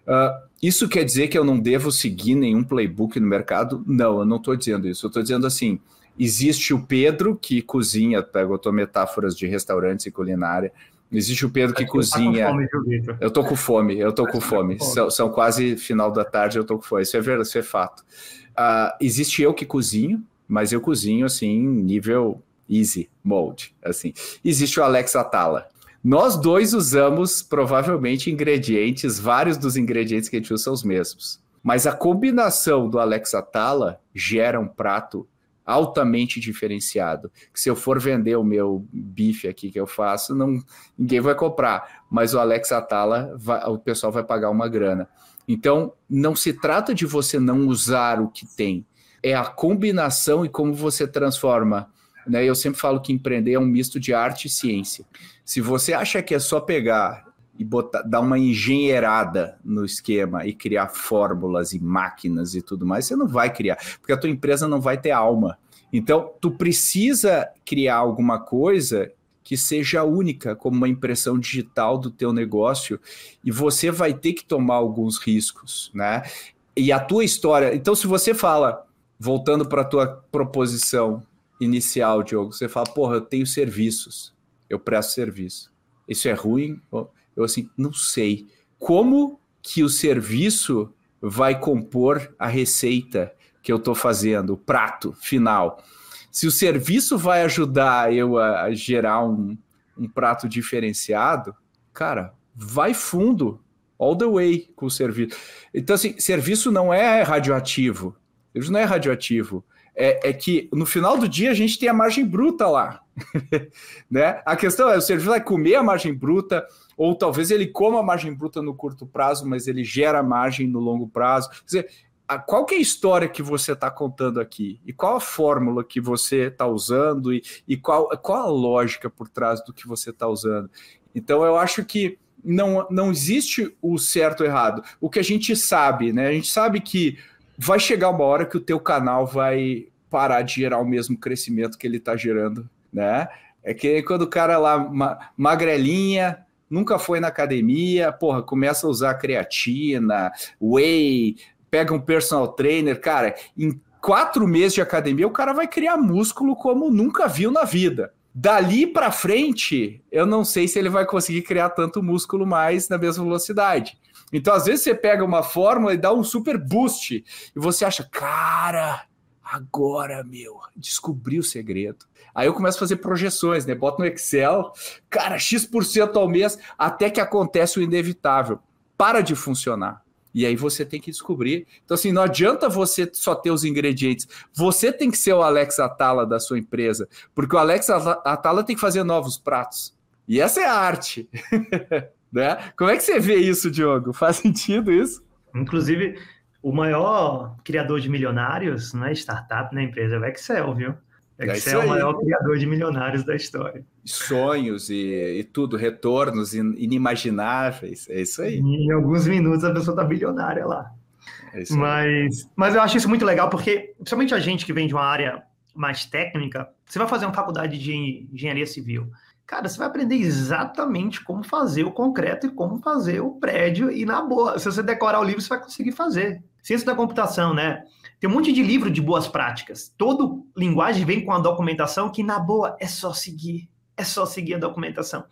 Uh, isso quer dizer que eu não devo seguir nenhum playbook no mercado? Não, eu não estou dizendo isso. Eu estou dizendo assim: existe o Pedro que cozinha, pego metáforas de restaurantes e culinária. Existe o Pedro que cozinha. Tá fome, eu tô com fome, eu tô com fome. Com fome. São, são, quase final da tarde, eu tô com fome. Isso é verdade, isso é fato. Uh, existe eu que cozinho, mas eu cozinho assim, nível easy mode. Assim. Existe o Alex Atala. Nós dois usamos provavelmente ingredientes, vários dos ingredientes que a gente usa são os mesmos. Mas a combinação do Alex Atala gera um prato altamente diferenciado. Que se eu for vender o meu bife aqui que eu faço, não ninguém vai comprar, mas o Alex Atala, vai, o pessoal vai pagar uma grana. Então, não se trata de você não usar o que tem, é a combinação e como você transforma. Né? Eu sempre falo que empreender é um misto de arte e ciência. Se você acha que é só pegar e botar, dar uma engenheirada no esquema e criar fórmulas e máquinas e tudo mais, você não vai criar, porque a tua empresa não vai ter alma. Então, tu precisa criar alguma coisa que seja única, como uma impressão digital do teu negócio, e você vai ter que tomar alguns riscos, né? E a tua história, então se você fala, voltando para a tua proposição inicial, Diogo, você fala, porra, eu tenho serviços, eu presto serviço. Isso é ruim? Eu assim, não sei. Como que o serviço vai compor a receita que eu estou fazendo, o prato final? Se o serviço vai ajudar eu a, a gerar um, um prato diferenciado, cara, vai fundo, all the way com o serviço. Então, assim, serviço não é radioativo. Serviço não é radioativo. É, é, que no final do dia a gente tem a margem bruta lá. *laughs* né? A questão é: o serviço vai comer a margem bruta, ou talvez ele coma a margem bruta no curto prazo, mas ele gera margem no longo prazo. Quer dizer, qual que é a história que você está contando aqui? E qual a fórmula que você está usando? E, e qual, qual a lógica por trás do que você está usando? Então, eu acho que não, não existe o certo ou errado. O que a gente sabe, né? A gente sabe que vai chegar uma hora que o teu canal vai parar de gerar o mesmo crescimento que ele está gerando, né? É que quando o cara lá, ma magrelinha, nunca foi na academia, porra, começa a usar creatina, whey, pega um personal trainer, cara, em quatro meses de academia o cara vai criar músculo como nunca viu na vida. Dali para frente, eu não sei se ele vai conseguir criar tanto músculo mais na mesma velocidade. Então, às vezes, você pega uma fórmula e dá um super boost, e você acha, cara, agora, meu, descobri o segredo. Aí eu começo a fazer projeções, né? Boto no Excel, cara, X% ao mês, até que acontece o inevitável. Para de funcionar. E aí você tem que descobrir. Então, assim, não adianta você só ter os ingredientes. Você tem que ser o Alex Atala da sua empresa, porque o Alex Atala tem que fazer novos pratos. E essa é a arte. *laughs* né? Como é que você vê isso, Diogo? Faz sentido isso? Inclusive, o maior criador de milionários não é startup, na empresa, é o Excel, viu? É Excel é o maior criador de milionários da história. Sonhos e, e tudo, retornos inimagináveis. É isso aí. em alguns minutos a pessoa está bilionária lá. É mas, mas eu acho isso muito legal porque, principalmente a gente que vem de uma área mais técnica, você vai fazer uma faculdade de engenharia civil. Cara, você vai aprender exatamente como fazer o concreto e como fazer o prédio, e na boa, se você decorar o livro, você vai conseguir fazer. Ciência da computação, né? Tem um monte de livro de boas práticas. Todo linguagem vem com a documentação que, na boa, é só seguir. É só seguir a documentação.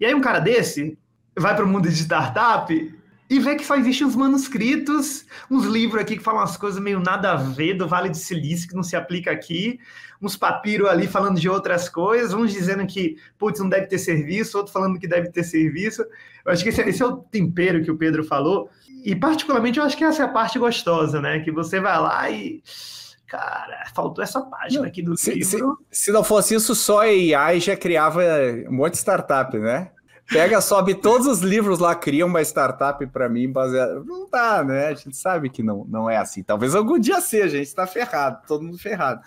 E aí, um cara desse vai para o mundo de startup e vê que só existem uns manuscritos, uns livros aqui que falam umas coisas meio nada a ver do Vale do Silício, que não se aplica aqui, uns papiros ali falando de outras coisas, uns dizendo que, putz, não deve ter serviço, outro falando que deve ter serviço. Eu acho que esse, esse é o tempero que o Pedro falou, e particularmente eu acho que essa é a parte gostosa, né? Que você vai lá e. Cara, faltou essa página aqui do se, livro. Se, se, não fosse isso, só a AI já criava um monte de startup, né? Pega, sobe todos os livros lá, cria uma startup para mim baseado. Não dá, né? A gente sabe que não, não é assim. Talvez algum dia seja, a gente está ferrado, todo mundo ferrado.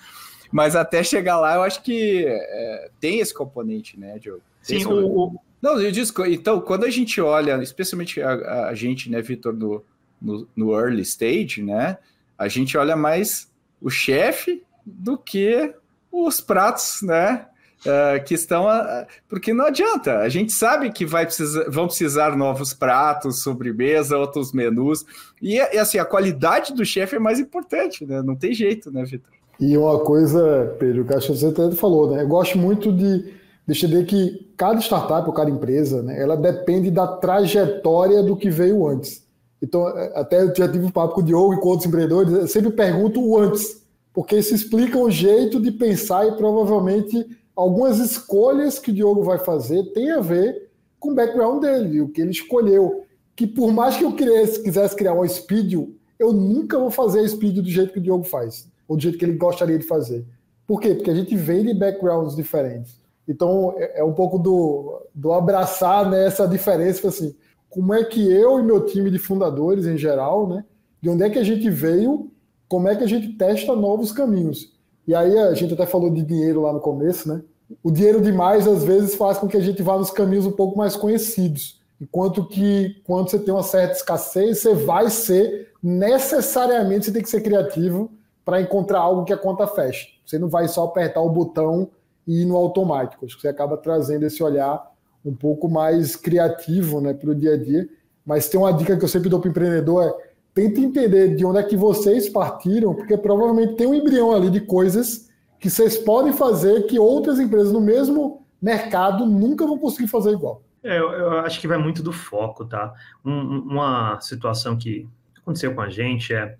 Mas até chegar lá, eu acho que é, tem esse componente, né, Diogo? Sim, o, não, eu disse, então, quando a gente olha, especialmente a, a gente, né, Vitor, no, no, no, early stage, né, a gente olha mais o chefe do que os pratos, né, uh, que estão, uh, porque não adianta, a gente sabe que vai precisar, vão precisar novos pratos, sobremesa, outros menus, e, e assim, a qualidade do chefe é mais importante, né, não tem jeito, né, Vitor? E uma coisa, Pedro, que acho que você até falou, né, eu gosto muito de deixa eu ver que cada startup ou cada empresa, né, ela depende da trajetória do que veio antes. Então, é, até eu já tive um papo com o Diogo e com outros empreendedores, eu sempre pergunto o antes, porque isso explica o jeito de pensar e provavelmente algumas escolhas que o Diogo vai fazer tem a ver com o background dele, o que ele escolheu. Que por mais que eu quisesse, quisesse criar uma speed, eu nunca vou fazer speed do jeito que o Diogo faz, ou do jeito que ele gostaria de fazer. Por quê? Porque a gente vem de backgrounds diferentes. Então, é, é um pouco do, do abraçar né, essa diferença, assim, como é que eu e meu time de fundadores, em geral, né, de onde é que a gente veio, como é que a gente testa novos caminhos. E aí a gente até falou de dinheiro lá no começo, né? O dinheiro demais, às vezes, faz com que a gente vá nos caminhos um pouco mais conhecidos. Enquanto que, quando você tem uma certa escassez, você vai ser, necessariamente, você tem que ser criativo para encontrar algo que a conta feche. Você não vai só apertar o botão e no automático. Acho que você acaba trazendo esse olhar um pouco mais criativo né, para o dia a dia. Mas tem uma dica que eu sempre dou para empreendedor: é tente entender de onde é que vocês partiram, porque provavelmente tem um embrião ali de coisas que vocês podem fazer que outras empresas no mesmo mercado nunca vão conseguir fazer igual. É, eu, eu, acho que vai muito do foco, tá? Um, uma situação que aconteceu com a gente é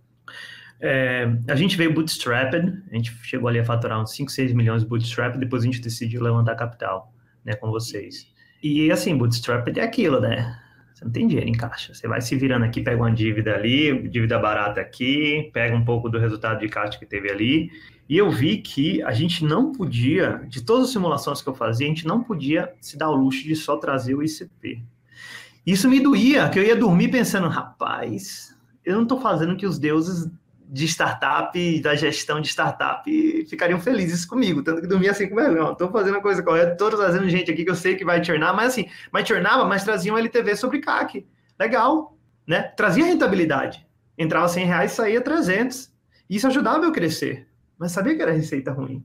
é, a gente veio bootstrapped, a gente chegou ali a faturar uns 5, 6 milhões de bootstrap, depois a gente decidiu levantar capital, né, com vocês. E assim, bootstrapped é aquilo, né? Você não tem dinheiro em caixa. Você vai se virando aqui, pega uma dívida ali, dívida barata aqui, pega um pouco do resultado de caixa que teve ali. E eu vi que a gente não podia, de todas as simulações que eu fazia, a gente não podia se dar o luxo de só trazer o ICP. Isso me doía, que eu ia dormir pensando, rapaz, eu não estou fazendo que os deuses de startup, da gestão de startup, ficariam felizes comigo. Tanto que dormia assim com não, estou fazendo a coisa correta, estou trazendo gente aqui que eu sei que vai churnar, mas assim, mas churnava, mas trazia um LTV sobre CAC. Legal, né? Trazia rentabilidade. Entrava 100 reais, saía 300. Isso ajudava eu crescer, mas sabia que era receita ruim.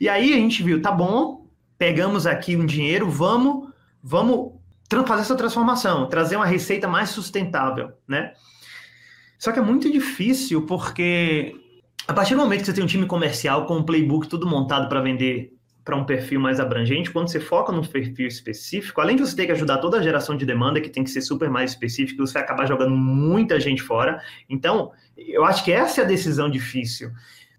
E aí a gente viu, tá bom, pegamos aqui um dinheiro, vamos, vamos fazer essa transformação, trazer uma receita mais sustentável, né? Só que é muito difícil porque a partir do momento que você tem um time comercial com um playbook tudo montado para vender para um perfil mais abrangente, quando você foca num perfil específico, além de você ter que ajudar toda a geração de demanda, que tem que ser super mais específico, você vai acabar jogando muita gente fora. Então, eu acho que essa é a decisão difícil.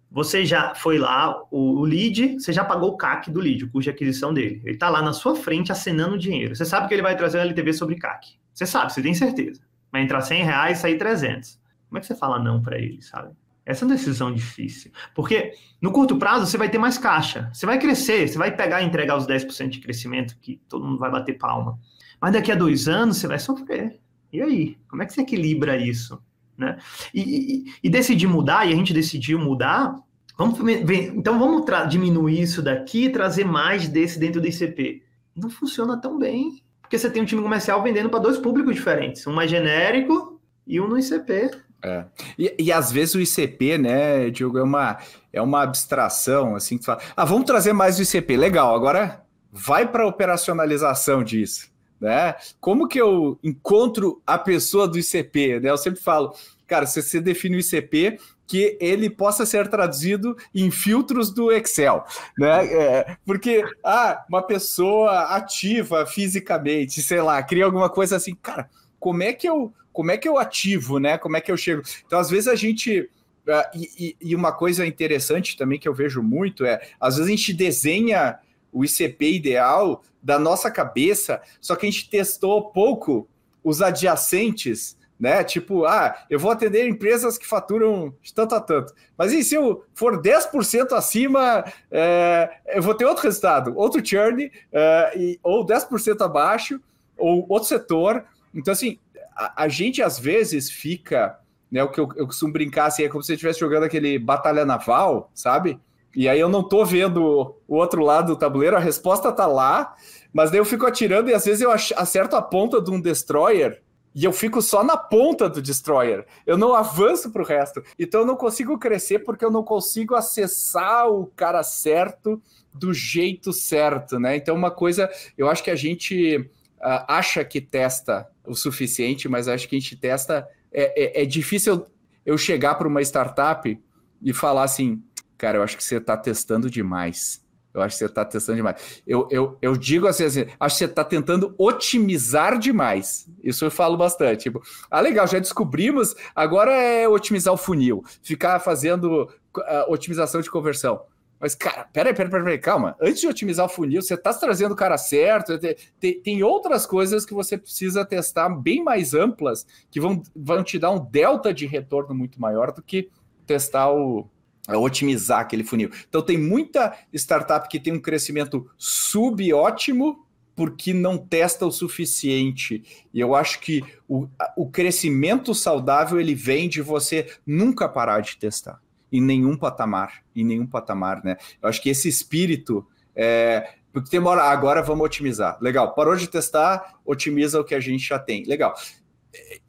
Você já foi lá, o, lead, você já pagou o CAC do lead, o custo de aquisição dele. Ele está lá na sua frente acenando dinheiro. Você sabe que ele vai trazer um LTV sobre CAC. Você sabe, você tem certeza. Vai entrar 100 reais e sair 300. Como é que você fala não para ele, sabe? Essa é uma decisão difícil. Porque no curto prazo você vai ter mais caixa. Você vai crescer, você vai pegar e entregar os 10% de crescimento que todo mundo vai bater palma. Mas daqui a dois anos você vai sofrer. E aí? Como é que você equilibra isso? Né? E, e, e decidir mudar, e a gente decidiu mudar, vamos ver, então vamos diminuir isso daqui e trazer mais desse dentro do ICP. Não funciona tão bem, porque você tem um time comercial vendendo para dois públicos diferentes, um mais genérico e um no ICP. É. E, e, às vezes o ICP, né, Diogo, é uma, é uma abstração, assim, que fala, ah, vamos trazer mais o ICP, legal, agora vai para a operacionalização disso, né? Como que eu encontro a pessoa do ICP, né? Eu sempre falo, cara, se você define o ICP, que ele possa ser traduzido em filtros do Excel, né? É, porque, ah, uma pessoa ativa fisicamente, sei lá, cria alguma coisa assim, cara, como é que eu como é que eu ativo, né? Como é que eu chego? Então, às vezes a gente. Uh, e, e, uma coisa interessante também que eu vejo muito é, às vezes a gente desenha o ICP ideal da nossa cabeça, só que a gente testou pouco os adjacentes, né? Tipo, ah, eu vou atender empresas que faturam de tanto a tanto. Mas e se eu for 10% acima, é, eu vou ter outro resultado, outro churn, é, e, ou 10% abaixo, ou outro setor. Então, assim, a, a gente às vezes fica, né? O que eu, eu costumo brincar assim, é como se você estivesse jogando aquele batalha naval, sabe? E aí eu não tô vendo o outro lado do tabuleiro, a resposta tá lá, mas daí eu fico atirando e às vezes eu acerto a ponta de um destroyer e eu fico só na ponta do destroyer. Eu não avanço para o resto. Então eu não consigo crescer porque eu não consigo acessar o cara certo do jeito certo, né? Então uma coisa, eu acho que a gente uh, acha que testa o suficiente, mas acho que a gente testa. É, é, é difícil eu chegar para uma startup e falar assim, cara, eu acho que você está testando demais. Eu acho que você está testando demais. Eu, eu, eu digo assim, assim, acho que você está tentando otimizar demais. Isso eu falo bastante. Tipo, ah, legal, já descobrimos, agora é otimizar o funil, ficar fazendo uh, otimização de conversão. Mas, cara, peraí, peraí, peraí, calma. Antes de otimizar o funil, você está trazendo o cara certo. Tem, tem, outras coisas que você precisa testar bem mais amplas, que vão, vão te dar um delta de retorno muito maior do que testar o. otimizar aquele funil. Então, tem muita startup que tem um crescimento subótimo porque não testa o suficiente. E eu acho que o, o crescimento saudável ele vem de você nunca parar de testar em nenhum patamar, em nenhum patamar, né? Eu acho que esse espírito é, porque tem uma hora, agora vamos otimizar. Legal, parou de testar, otimiza o que a gente já tem. Legal.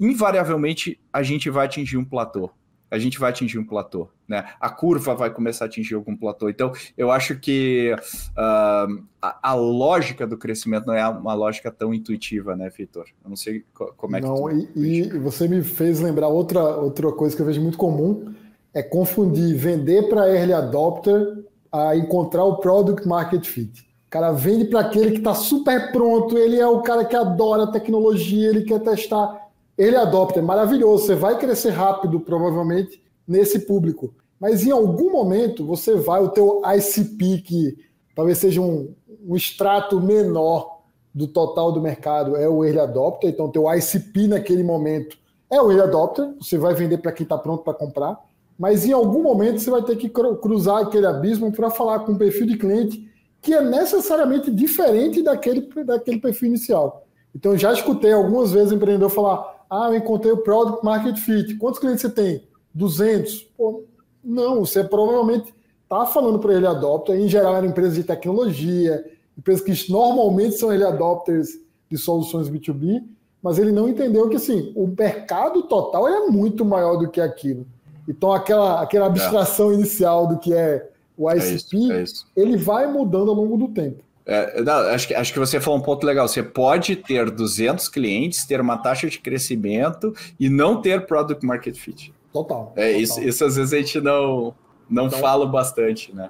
Invariavelmente a gente vai atingir um platô. A gente vai atingir um platô, né? A curva vai começar a atingir algum platô. Então, eu acho que uh, a, a, lógica do crescimento não é uma lógica tão intuitiva, né, Vitor? Eu não sei como é que. Não, e, e, você me fez lembrar outra, outra coisa que eu vejo muito comum é confundir vender para early adopter a encontrar o product market fit. O cara vende para aquele que está super pronto, ele é o cara que adora tecnologia, ele quer testar. Ele adopta, é maravilhoso, você vai crescer rápido, provavelmente, nesse público. Mas em algum momento você vai, o teu ICP, que talvez seja um, um extrato menor do total do mercado, é o early adopter, então teu ICP naquele momento é o early adopter, você vai vender para quem está pronto para comprar mas em algum momento você vai ter que cruzar aquele abismo para falar com um perfil de cliente que é necessariamente diferente daquele, daquele perfil inicial. Então, já escutei algumas vezes empreendedor falar: Ah, eu encontrei o Product Market Fit. Quantos clientes você tem? 200. Pô, não, você provavelmente está falando para ele adopter. Em geral, eram empresas de tecnologia, empresas que normalmente são ele adopters de soluções B2B, mas ele não entendeu que assim, o mercado total é muito maior do que aquilo. Então, aquela, aquela abstração é. inicial do que é o ICP, é isso, é isso. ele vai mudando ao longo do tempo. É, não, acho, que, acho que você falou um ponto legal. Você pode ter 200 clientes, ter uma taxa de crescimento e não ter product market fit. Total. É, total. Isso, isso às vezes a gente não, não então, fala bastante, né?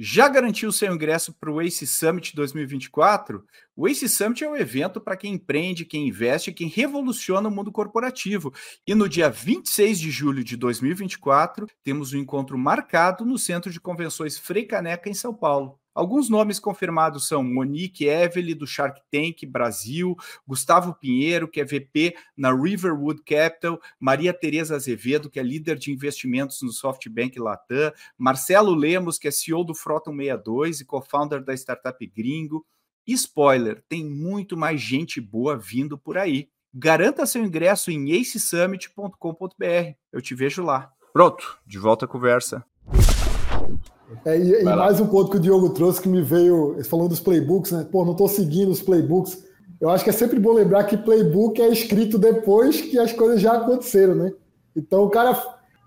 Já garantiu seu ingresso para o ACE Summit 2024? O ACE Summit é um evento para quem empreende, quem investe, quem revoluciona o mundo corporativo. E no dia 26 de julho de 2024, temos um encontro marcado no Centro de Convenções Frei Caneca, em São Paulo. Alguns nomes confirmados são Monique Evely, do Shark Tank Brasil, Gustavo Pinheiro, que é VP na Riverwood Capital, Maria Tereza Azevedo, que é líder de investimentos no SoftBank Latam, Marcelo Lemos, que é CEO do Frota 62 e co-founder da startup Gringo. spoiler, tem muito mais gente boa vindo por aí. Garanta seu ingresso em acesummit.com.br. Eu te vejo lá. Pronto, de volta à conversa. É, e, e mais um ponto que o Diogo trouxe que me veio, falando dos playbooks, né? Pô, não estou seguindo os playbooks. Eu acho que é sempre bom lembrar que playbook é escrito depois que as coisas já aconteceram, né? Então o cara,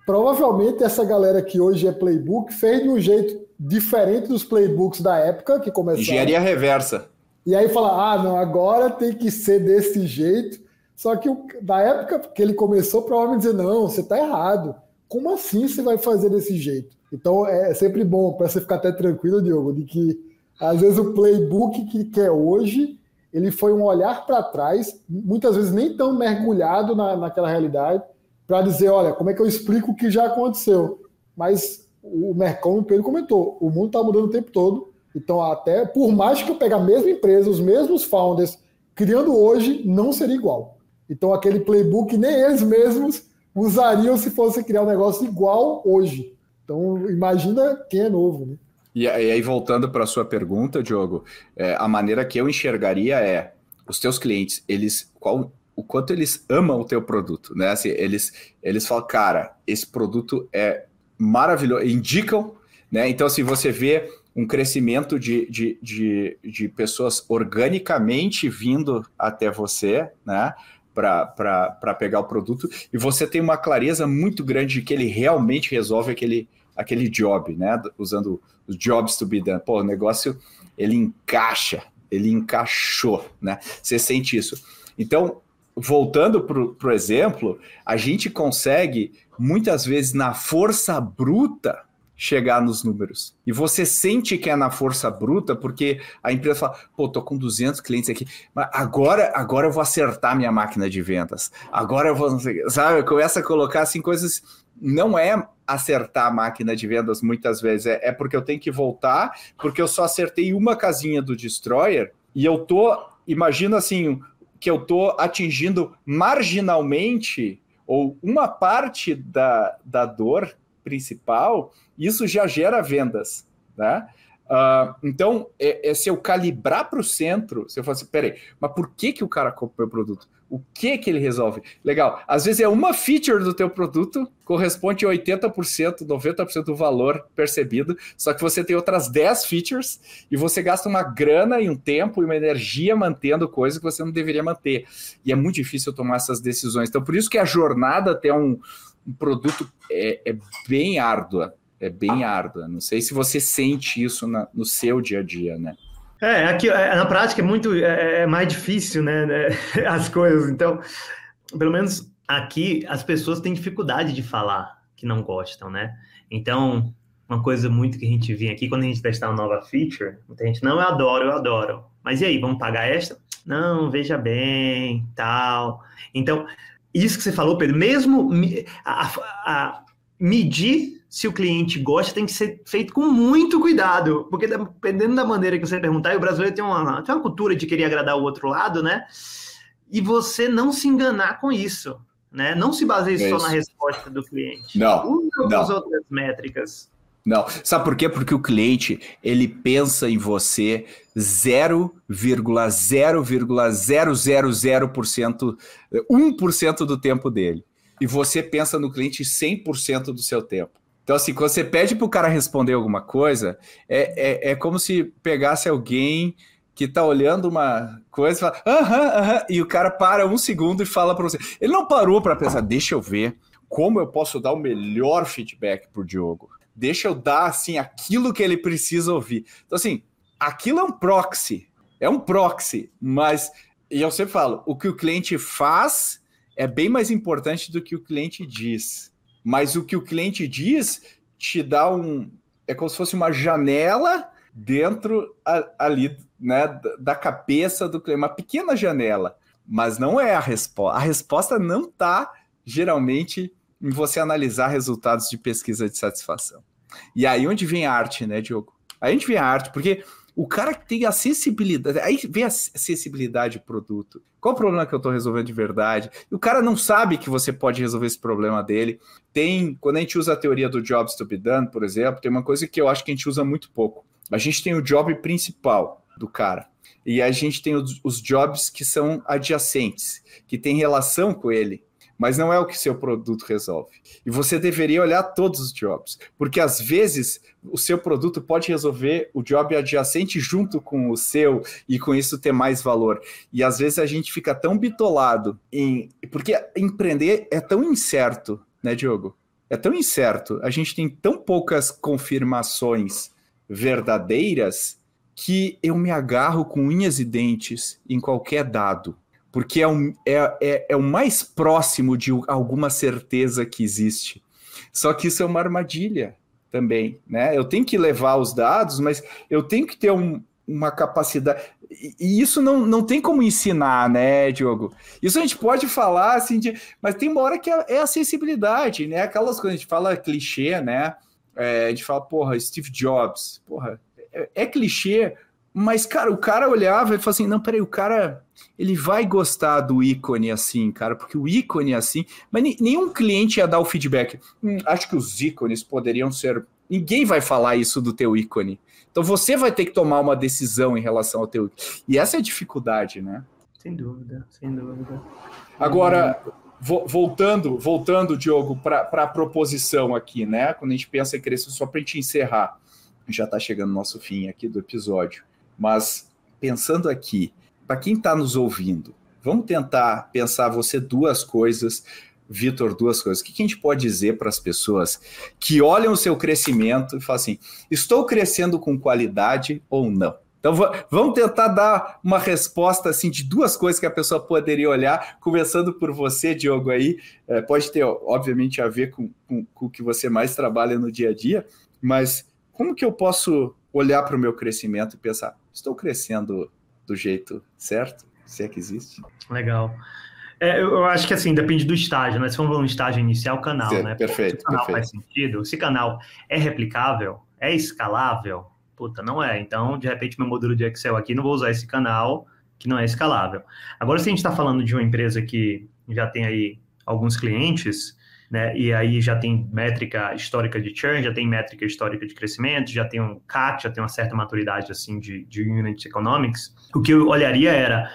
provavelmente essa galera que hoje é playbook fez de um jeito diferente dos playbooks da época que começaram. Engenharia reversa. E aí fala, ah, não, agora tem que ser desse jeito. Só que na época que ele começou, provavelmente dizer, não, você está errado. Como assim você vai fazer desse jeito? Então é sempre bom para você ficar até tranquilo, Diogo, de que às vezes o playbook que, que é hoje, ele foi um olhar para trás, muitas vezes nem tão mergulhado na, naquela realidade, para dizer, olha, como é que eu explico o que já aconteceu? Mas o Mercão, o Pedro comentou, o mundo está mudando o tempo todo, então até por mais que eu pegue a mesma empresa, os mesmos founders, criando hoje, não seria igual. Então aquele playbook nem eles mesmos usariam se fosse criar um negócio igual hoje. Então, imagina quem é novo, né? E, aí, voltando para a sua pergunta, Diogo, é, a maneira que eu enxergaria é os teus clientes, eles qual, o quanto eles amam o teu produto, né? Assim, eles, eles falam, cara, esse produto é maravilhoso, indicam, né? Então, se você vê um crescimento de, de, de, de pessoas organicamente vindo até você, né? Para pegar o produto, e você tem uma clareza muito grande de que ele realmente resolve aquele, aquele job, né? Usando os jobs to be done. Pô, o negócio ele encaixa, ele encaixou, né? Você sente isso. Então, voltando para o exemplo, a gente consegue muitas vezes na força bruta chegar nos números. E você sente que é na força bruta, porque a empresa fala, pô, tô com 200 clientes aqui, mas agora, agora eu vou acertar minha máquina de vendas. Agora eu vou, sabe, começa a colocar assim coisas não é acertar a máquina de vendas muitas vezes, é, é, porque eu tenho que voltar, porque eu só acertei uma casinha do Destroyer e eu tô, imagina assim, que eu tô atingindo marginalmente ou uma parte da, da dor principal, isso já gera vendas, né? Uh, então, é, é, se eu calibrar para o centro, se eu falar assim, peraí, mas por que, que o cara compra o meu produto? O que que ele resolve? Legal. Às vezes é uma feature do teu produto corresponde a 80%, 90% do valor percebido, só que você tem outras 10 features e você gasta uma grana e um tempo e uma energia mantendo coisa que você não deveria manter. E é muito difícil tomar essas decisões. Então, por isso que a jornada até um, um produto é, é, bem árdua. É bem árdua. Não sei se você sente isso na, no seu dia a dia, né? É, aqui, é, na prática é muito é, é mais difícil, né, né, *laughs* as coisas. Então, pelo menos aqui as pessoas têm dificuldade de falar que não gostam, né? Então, uma coisa muito que a gente vê aqui quando a gente testar uma nova feature, muita gente não, eu adoro, eu adoro. Mas e aí, vamos pagar esta? Não, veja bem, tal. Então, isso que você falou, Pedro, mesmo a, a, medir se o cliente gosta, tem que ser feito com muito cuidado, porque dependendo da maneira que você perguntar, e o brasileiro tem uma, tem uma cultura de querer agradar o outro lado, né? E você não se enganar com isso, né? Não se baseie é só na resposta do cliente. Não. Use outras métricas. Não, sabe por quê? Porque o cliente ele pensa em você 0,0,000%, 1% do tempo dele. E você pensa no cliente 100% do seu tempo. Então, assim, quando você pede para o cara responder alguma coisa, é, é, é como se pegasse alguém que está olhando uma coisa e fala, aham, aham, e o cara para um segundo e fala para você. Ele não parou para pensar, deixa eu ver como eu posso dar o melhor feedback para o Diogo. Deixa eu dar, assim, aquilo que ele precisa ouvir. Então, assim, aquilo é um proxy. É um proxy, mas, e eu sempre falo, o que o cliente faz é bem mais importante do que o cliente diz. Mas o que o cliente diz te dá um. É como se fosse uma janela dentro ali, né, da cabeça do cliente, uma pequena janela. Mas não é a resposta. A resposta não está, geralmente, em você analisar resultados de pesquisa de satisfação. E aí onde vem a arte, né, Diogo? a gente vê a arte, porque o cara que tem acessibilidade, aí vem a acessibilidade do produto. Qual o problema que eu estou resolvendo de verdade? E o cara não sabe que você pode resolver esse problema dele. Tem, quando a gente usa a teoria do jobs to be done, por exemplo, tem uma coisa que eu acho que a gente usa muito pouco. A gente tem o job principal do cara. E a gente tem os, os jobs que são adjacentes, que tem relação com ele mas não é o que seu produto resolve. E você deveria olhar todos os jobs, porque às vezes o seu produto pode resolver o job adjacente junto com o seu e com isso ter mais valor. E às vezes a gente fica tão bitolado em porque empreender é tão incerto, né, Diogo? É tão incerto. A gente tem tão poucas confirmações verdadeiras que eu me agarro com unhas e dentes em qualquer dado porque é, um, é, é, é o mais próximo de alguma certeza que existe. Só que isso é uma armadilha também, né? Eu tenho que levar os dados, mas eu tenho que ter um, uma capacidade. E isso não, não tem como ensinar, né, Diogo? Isso a gente pode falar assim, de, mas tem uma hora que é, é acessibilidade, né? Aquelas coisas, a gente fala clichê, né? É, a gente fala, porra, Steve Jobs, porra, é, é clichê, mas, cara, o cara olhava e falava assim: não, peraí, o cara ele vai gostar do ícone assim, cara, porque o ícone é assim. Mas nenhum cliente ia dar o feedback. Hum, acho que os ícones poderiam ser. Ninguém vai falar isso do teu ícone. Então você vai ter que tomar uma decisão em relação ao teu ícone. E essa é a dificuldade, né? Sem dúvida, sem dúvida. Agora, vo voltando, voltando, Diogo, para a proposição aqui, né? Quando a gente pensa em crescer, só para a gente encerrar, já está chegando o nosso fim aqui do episódio. Mas pensando aqui, para quem está nos ouvindo, vamos tentar pensar você duas coisas, Vitor, duas coisas. O que a gente pode dizer para as pessoas que olham o seu crescimento e falam assim: estou crescendo com qualidade ou não? Então vamos tentar dar uma resposta assim de duas coisas que a pessoa poderia olhar, começando por você, Diogo, aí. É, pode ter, obviamente, a ver com, com, com o que você mais trabalha no dia a dia, mas como que eu posso olhar para o meu crescimento e pensar, estou crescendo do jeito certo, se é que existe? Legal. É, eu acho que assim, depende do estágio, né? Se for um estágio inicial, canal, Sim, né? Perfeito. Se o canal perfeito. faz sentido, se canal é replicável, é escalável, puta, não é. Então, de repente, meu modelo de Excel aqui, não vou usar esse canal que não é escalável. Agora, se a gente está falando de uma empresa que já tem aí alguns clientes, né? E aí já tem métrica histórica de churn, já tem métrica histórica de crescimento, já tem um CAC, já tem uma certa maturidade assim de, de unit economics. O que eu olharia era,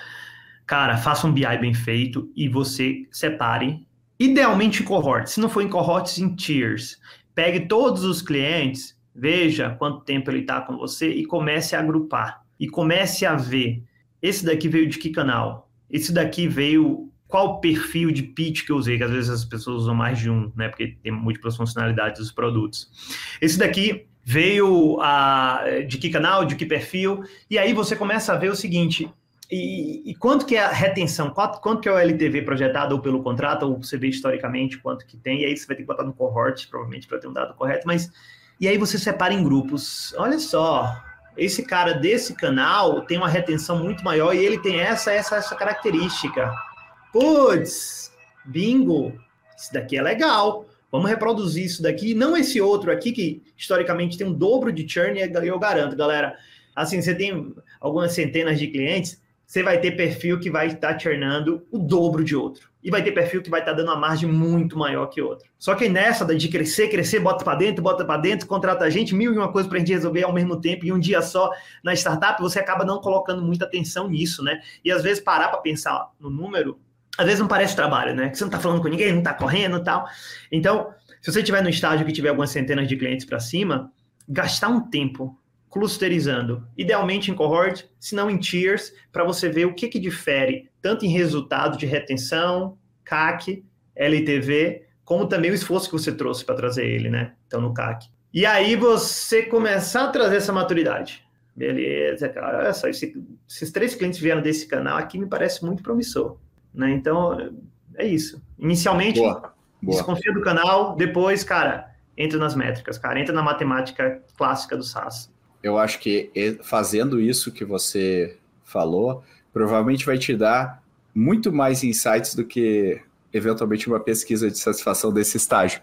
cara, faça um BI bem feito e você separe, idealmente em cohorts, se não for em cohorts, em tiers. Pegue todos os clientes, veja quanto tempo ele está com você e comece a agrupar. E comece a ver, esse daqui veio de que canal? Esse daqui veio qual perfil de pitch que eu usei, que às vezes as pessoas usam mais de um, né? Porque tem múltiplas funcionalidades dos produtos. Esse daqui veio a, de que canal, de que perfil, e aí você começa a ver o seguinte. E, e quanto que é a retenção? Quanto, quanto, que é o LTV projetado ou pelo contrato, ou você vê historicamente quanto que tem, e aí você vai ter que botar no cohort, provavelmente, para ter um dado correto, mas. E aí você separa em grupos. Olha só, esse cara desse canal tem uma retenção muito maior e ele tem essa, essa, essa característica. Putz, bingo, isso daqui é legal. Vamos reproduzir isso daqui, não esse outro aqui que historicamente tem um dobro de churn, e eu garanto, galera. Assim, você tem algumas centenas de clientes, você vai ter perfil que vai estar churnando o dobro de outro. E vai ter perfil que vai estar dando uma margem muito maior que outro. Só que nessa de crescer, crescer, bota para dentro, bota para dentro, contrata a gente, mil e uma coisa para a gente resolver ao mesmo tempo, e um dia só na startup, você acaba não colocando muita atenção nisso, né? E às vezes parar para pensar no número às vezes não parece trabalho, né? Que você não está falando com ninguém, não está correndo tal. Então, se você estiver no estágio que tiver algumas centenas de clientes para cima, gastar um tempo clusterizando, idealmente em cohort, se não em tiers, para você ver o que, que difere, tanto em resultado de retenção, CAC, LTV, como também o esforço que você trouxe para trazer ele, né? Então, no CAC. E aí você começar a trazer essa maturidade. Beleza, cara, olha só, esse, esses três clientes vieram desse canal aqui, me parece muito promissor. Né? Então, é isso. Inicialmente, boa, boa. desconfia do canal, depois, cara, entra nas métricas, cara, entra na matemática clássica do SaaS. Eu acho que fazendo isso que você falou, provavelmente vai te dar muito mais insights do que eventualmente uma pesquisa de satisfação desse estágio,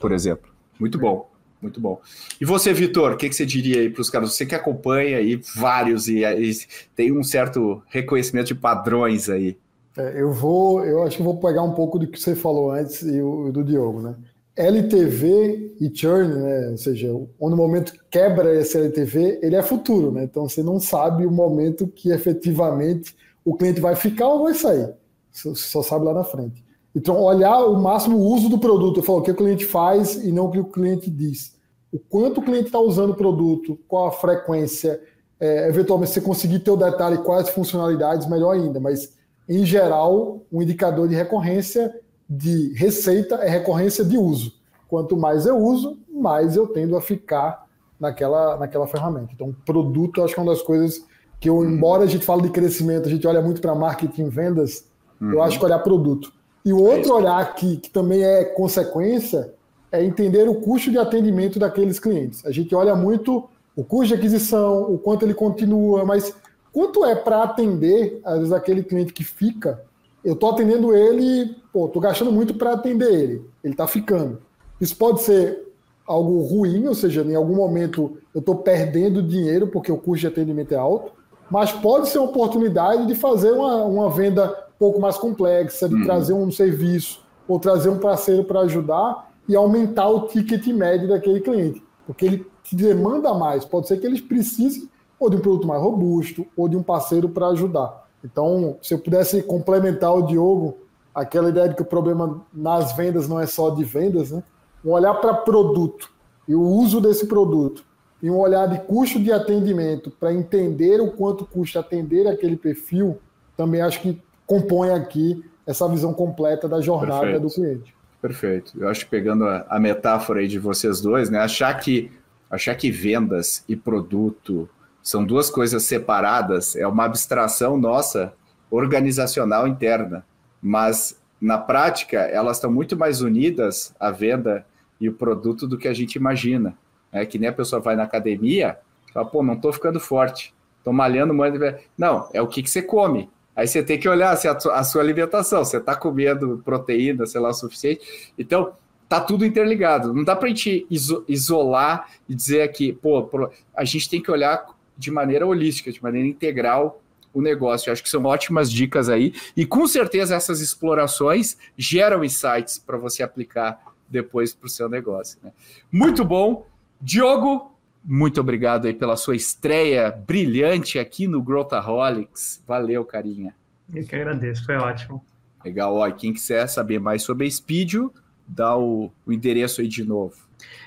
por exemplo. Muito bom. Muito bom. E você, Vitor, o que, que, você diria aí para os caras? Você que acompanha aí vários e, e, tem um certo reconhecimento de padrões aí. É, eu vou, eu acho que vou pegar um pouco do que você falou antes e o do Diogo, né? LTV e churn, né? Ou seja, no momento quebra esse LTV, ele é futuro, né? Então você não sabe o momento que efetivamente o cliente vai ficar ou vai sair. Você só sabe lá na frente. Então, olhar o máximo uso do produto, eu falo o que o cliente faz e não o que o cliente diz. O quanto o cliente está usando o produto, qual a frequência, é, eventualmente você conseguir ter o detalhe quais funcionalidades, melhor ainda. Mas, em geral, um indicador de recorrência de receita é recorrência de uso. Quanto mais eu uso, mais eu tendo a ficar naquela, naquela ferramenta. Então, produto, acho que é uma das coisas que, eu, embora a gente fale de crescimento, a gente olha muito para marketing e vendas, uhum. eu acho que olhar produto. E o outro é olhar que, que também é consequência é entender o custo de atendimento daqueles clientes. A gente olha muito o custo de aquisição, o quanto ele continua, mas quanto é para atender, às vezes, aquele cliente que fica, eu estou atendendo ele, pô, estou gastando muito para atender ele, ele está ficando. Isso pode ser algo ruim, ou seja, em algum momento eu estou perdendo dinheiro porque o custo de atendimento é alto, mas pode ser uma oportunidade de fazer uma, uma venda pouco mais complexa, de uhum. trazer um serviço ou trazer um parceiro para ajudar e aumentar o ticket médio daquele cliente, porque ele te demanda mais. Pode ser que eles precisem ou de um produto mais robusto ou de um parceiro para ajudar. Então, se eu pudesse complementar o Diogo, aquela ideia de que o problema nas vendas não é só de vendas, né? Um olhar para produto e o uso desse produto e um olhar de custo de atendimento para entender o quanto custa atender aquele perfil, também acho que compõe aqui essa visão completa da jornada Perfeito. do cliente. Perfeito. Eu acho que pegando a, a, metáfora aí de vocês dois, né? Achar que, achar que vendas e produto são duas coisas separadas é uma abstração nossa organizacional interna. Mas na prática, elas estão muito mais unidas, a venda e o produto, do que a gente imagina. É que nem a pessoa vai na academia, fala, pô, não estou ficando forte, estou malhando muito. Não, é o que, que você come. Aí você tem que olhar se a, a sua alimentação, você está comendo proteína, sei lá, o suficiente. Então, tá tudo interligado. Não dá para a gente isolar e dizer aqui, pô, a gente tem que olhar de maneira holística, de maneira integral o negócio. Eu acho que são ótimas dicas aí. E com certeza essas explorações geram insights para você aplicar depois para o seu negócio. Né? Muito bom. Diogo, muito obrigado aí pela sua estreia brilhante aqui no Growthaholics. Valeu, carinha. Eu que agradeço, foi ótimo. Legal, ó, quem quiser saber mais sobre a Speedio, dá o, o endereço aí de novo.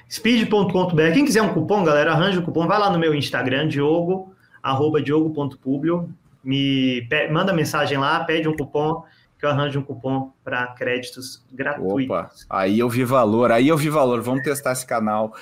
Speed.com.br. Quem quiser um cupom, galera, arranja o um cupom, vai lá no meu Instagram, Diogo, arroba diogo.publio, me manda mensagem lá, pede um cupom, que eu arranjo um cupom para créditos gratuitos. Opa, aí eu vi valor, aí eu vi valor. Vamos testar esse canal.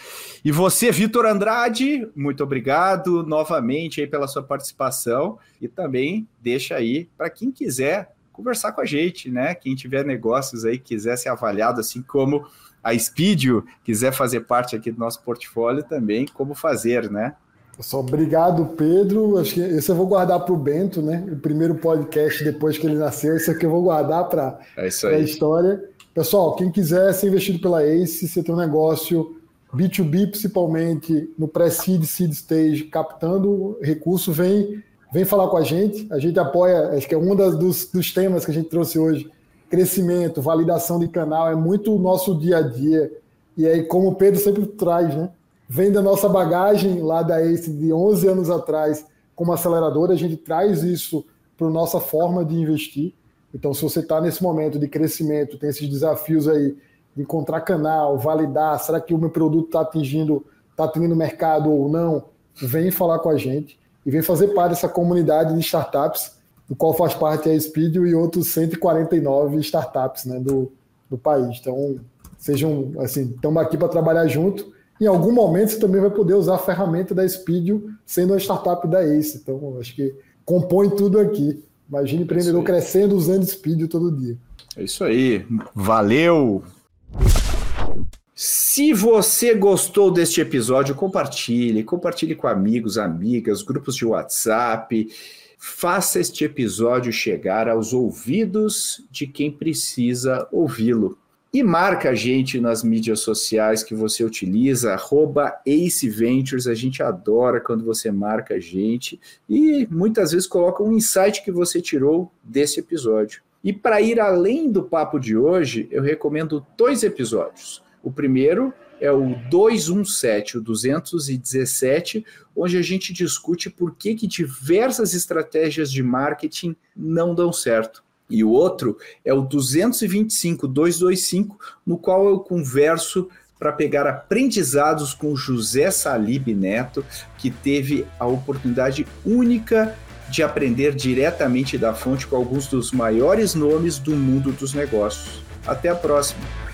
E você, Vitor Andrade, muito obrigado novamente aí pela sua participação e também deixa aí para quem quiser conversar com a gente, né? Quem tiver negócios aí, quiser ser avaliado, assim como a Speedio quiser fazer parte aqui do nosso portfólio também, como fazer, né? Só obrigado, Pedro. Acho que esse eu vou guardar para o Bento, né? O primeiro podcast depois que ele nasceu. Esse aqui eu vou guardar para é a história. Pessoal, quem quiser ser investido pela ACE, você tem um negócio B2B, principalmente no pré-seed, seed stage, captando recurso, vem, vem falar com a gente. A gente apoia, acho que é um das, dos, dos temas que a gente trouxe hoje. Crescimento, validação de canal, é muito o nosso dia a dia. E aí, como o Pedro sempre traz, né? vem da nossa bagagem lá da ACE de 11 anos atrás como aceleradora, a gente traz isso para a nossa forma de investir. Então, se você está nesse momento de crescimento, tem esses desafios aí de encontrar canal, validar, será que o meu produto está atingindo, está atingindo mercado ou não, vem falar com a gente e vem fazer parte dessa comunidade de startups, do qual faz parte a Speedio e outros 149 startups né, do, do país. Então, sejam assim, estamos aqui para trabalhar junto em algum momento você também vai poder usar a ferramenta da Speedio sendo uma startup da Ace. Então, acho que compõe tudo aqui. Imagine empreendedor crescendo usando Speedio todo dia. É isso aí. Valeu! Se você gostou deste episódio, compartilhe, compartilhe com amigos, amigas, grupos de WhatsApp. Faça este episódio chegar aos ouvidos de quem precisa ouvi-lo. E marca a gente nas mídias sociais que você utiliza, arroba Ace Ventures, a gente adora quando você marca a gente e muitas vezes coloca um insight que você tirou desse episódio. E para ir além do papo de hoje, eu recomendo dois episódios. O primeiro é o 217, o 217, onde a gente discute por que, que diversas estratégias de marketing não dão certo. E o outro é o 225, 225, no qual eu converso para pegar aprendizados com José Salib Neto, que teve a oportunidade única de aprender diretamente da fonte com alguns dos maiores nomes do mundo dos negócios. Até a próxima!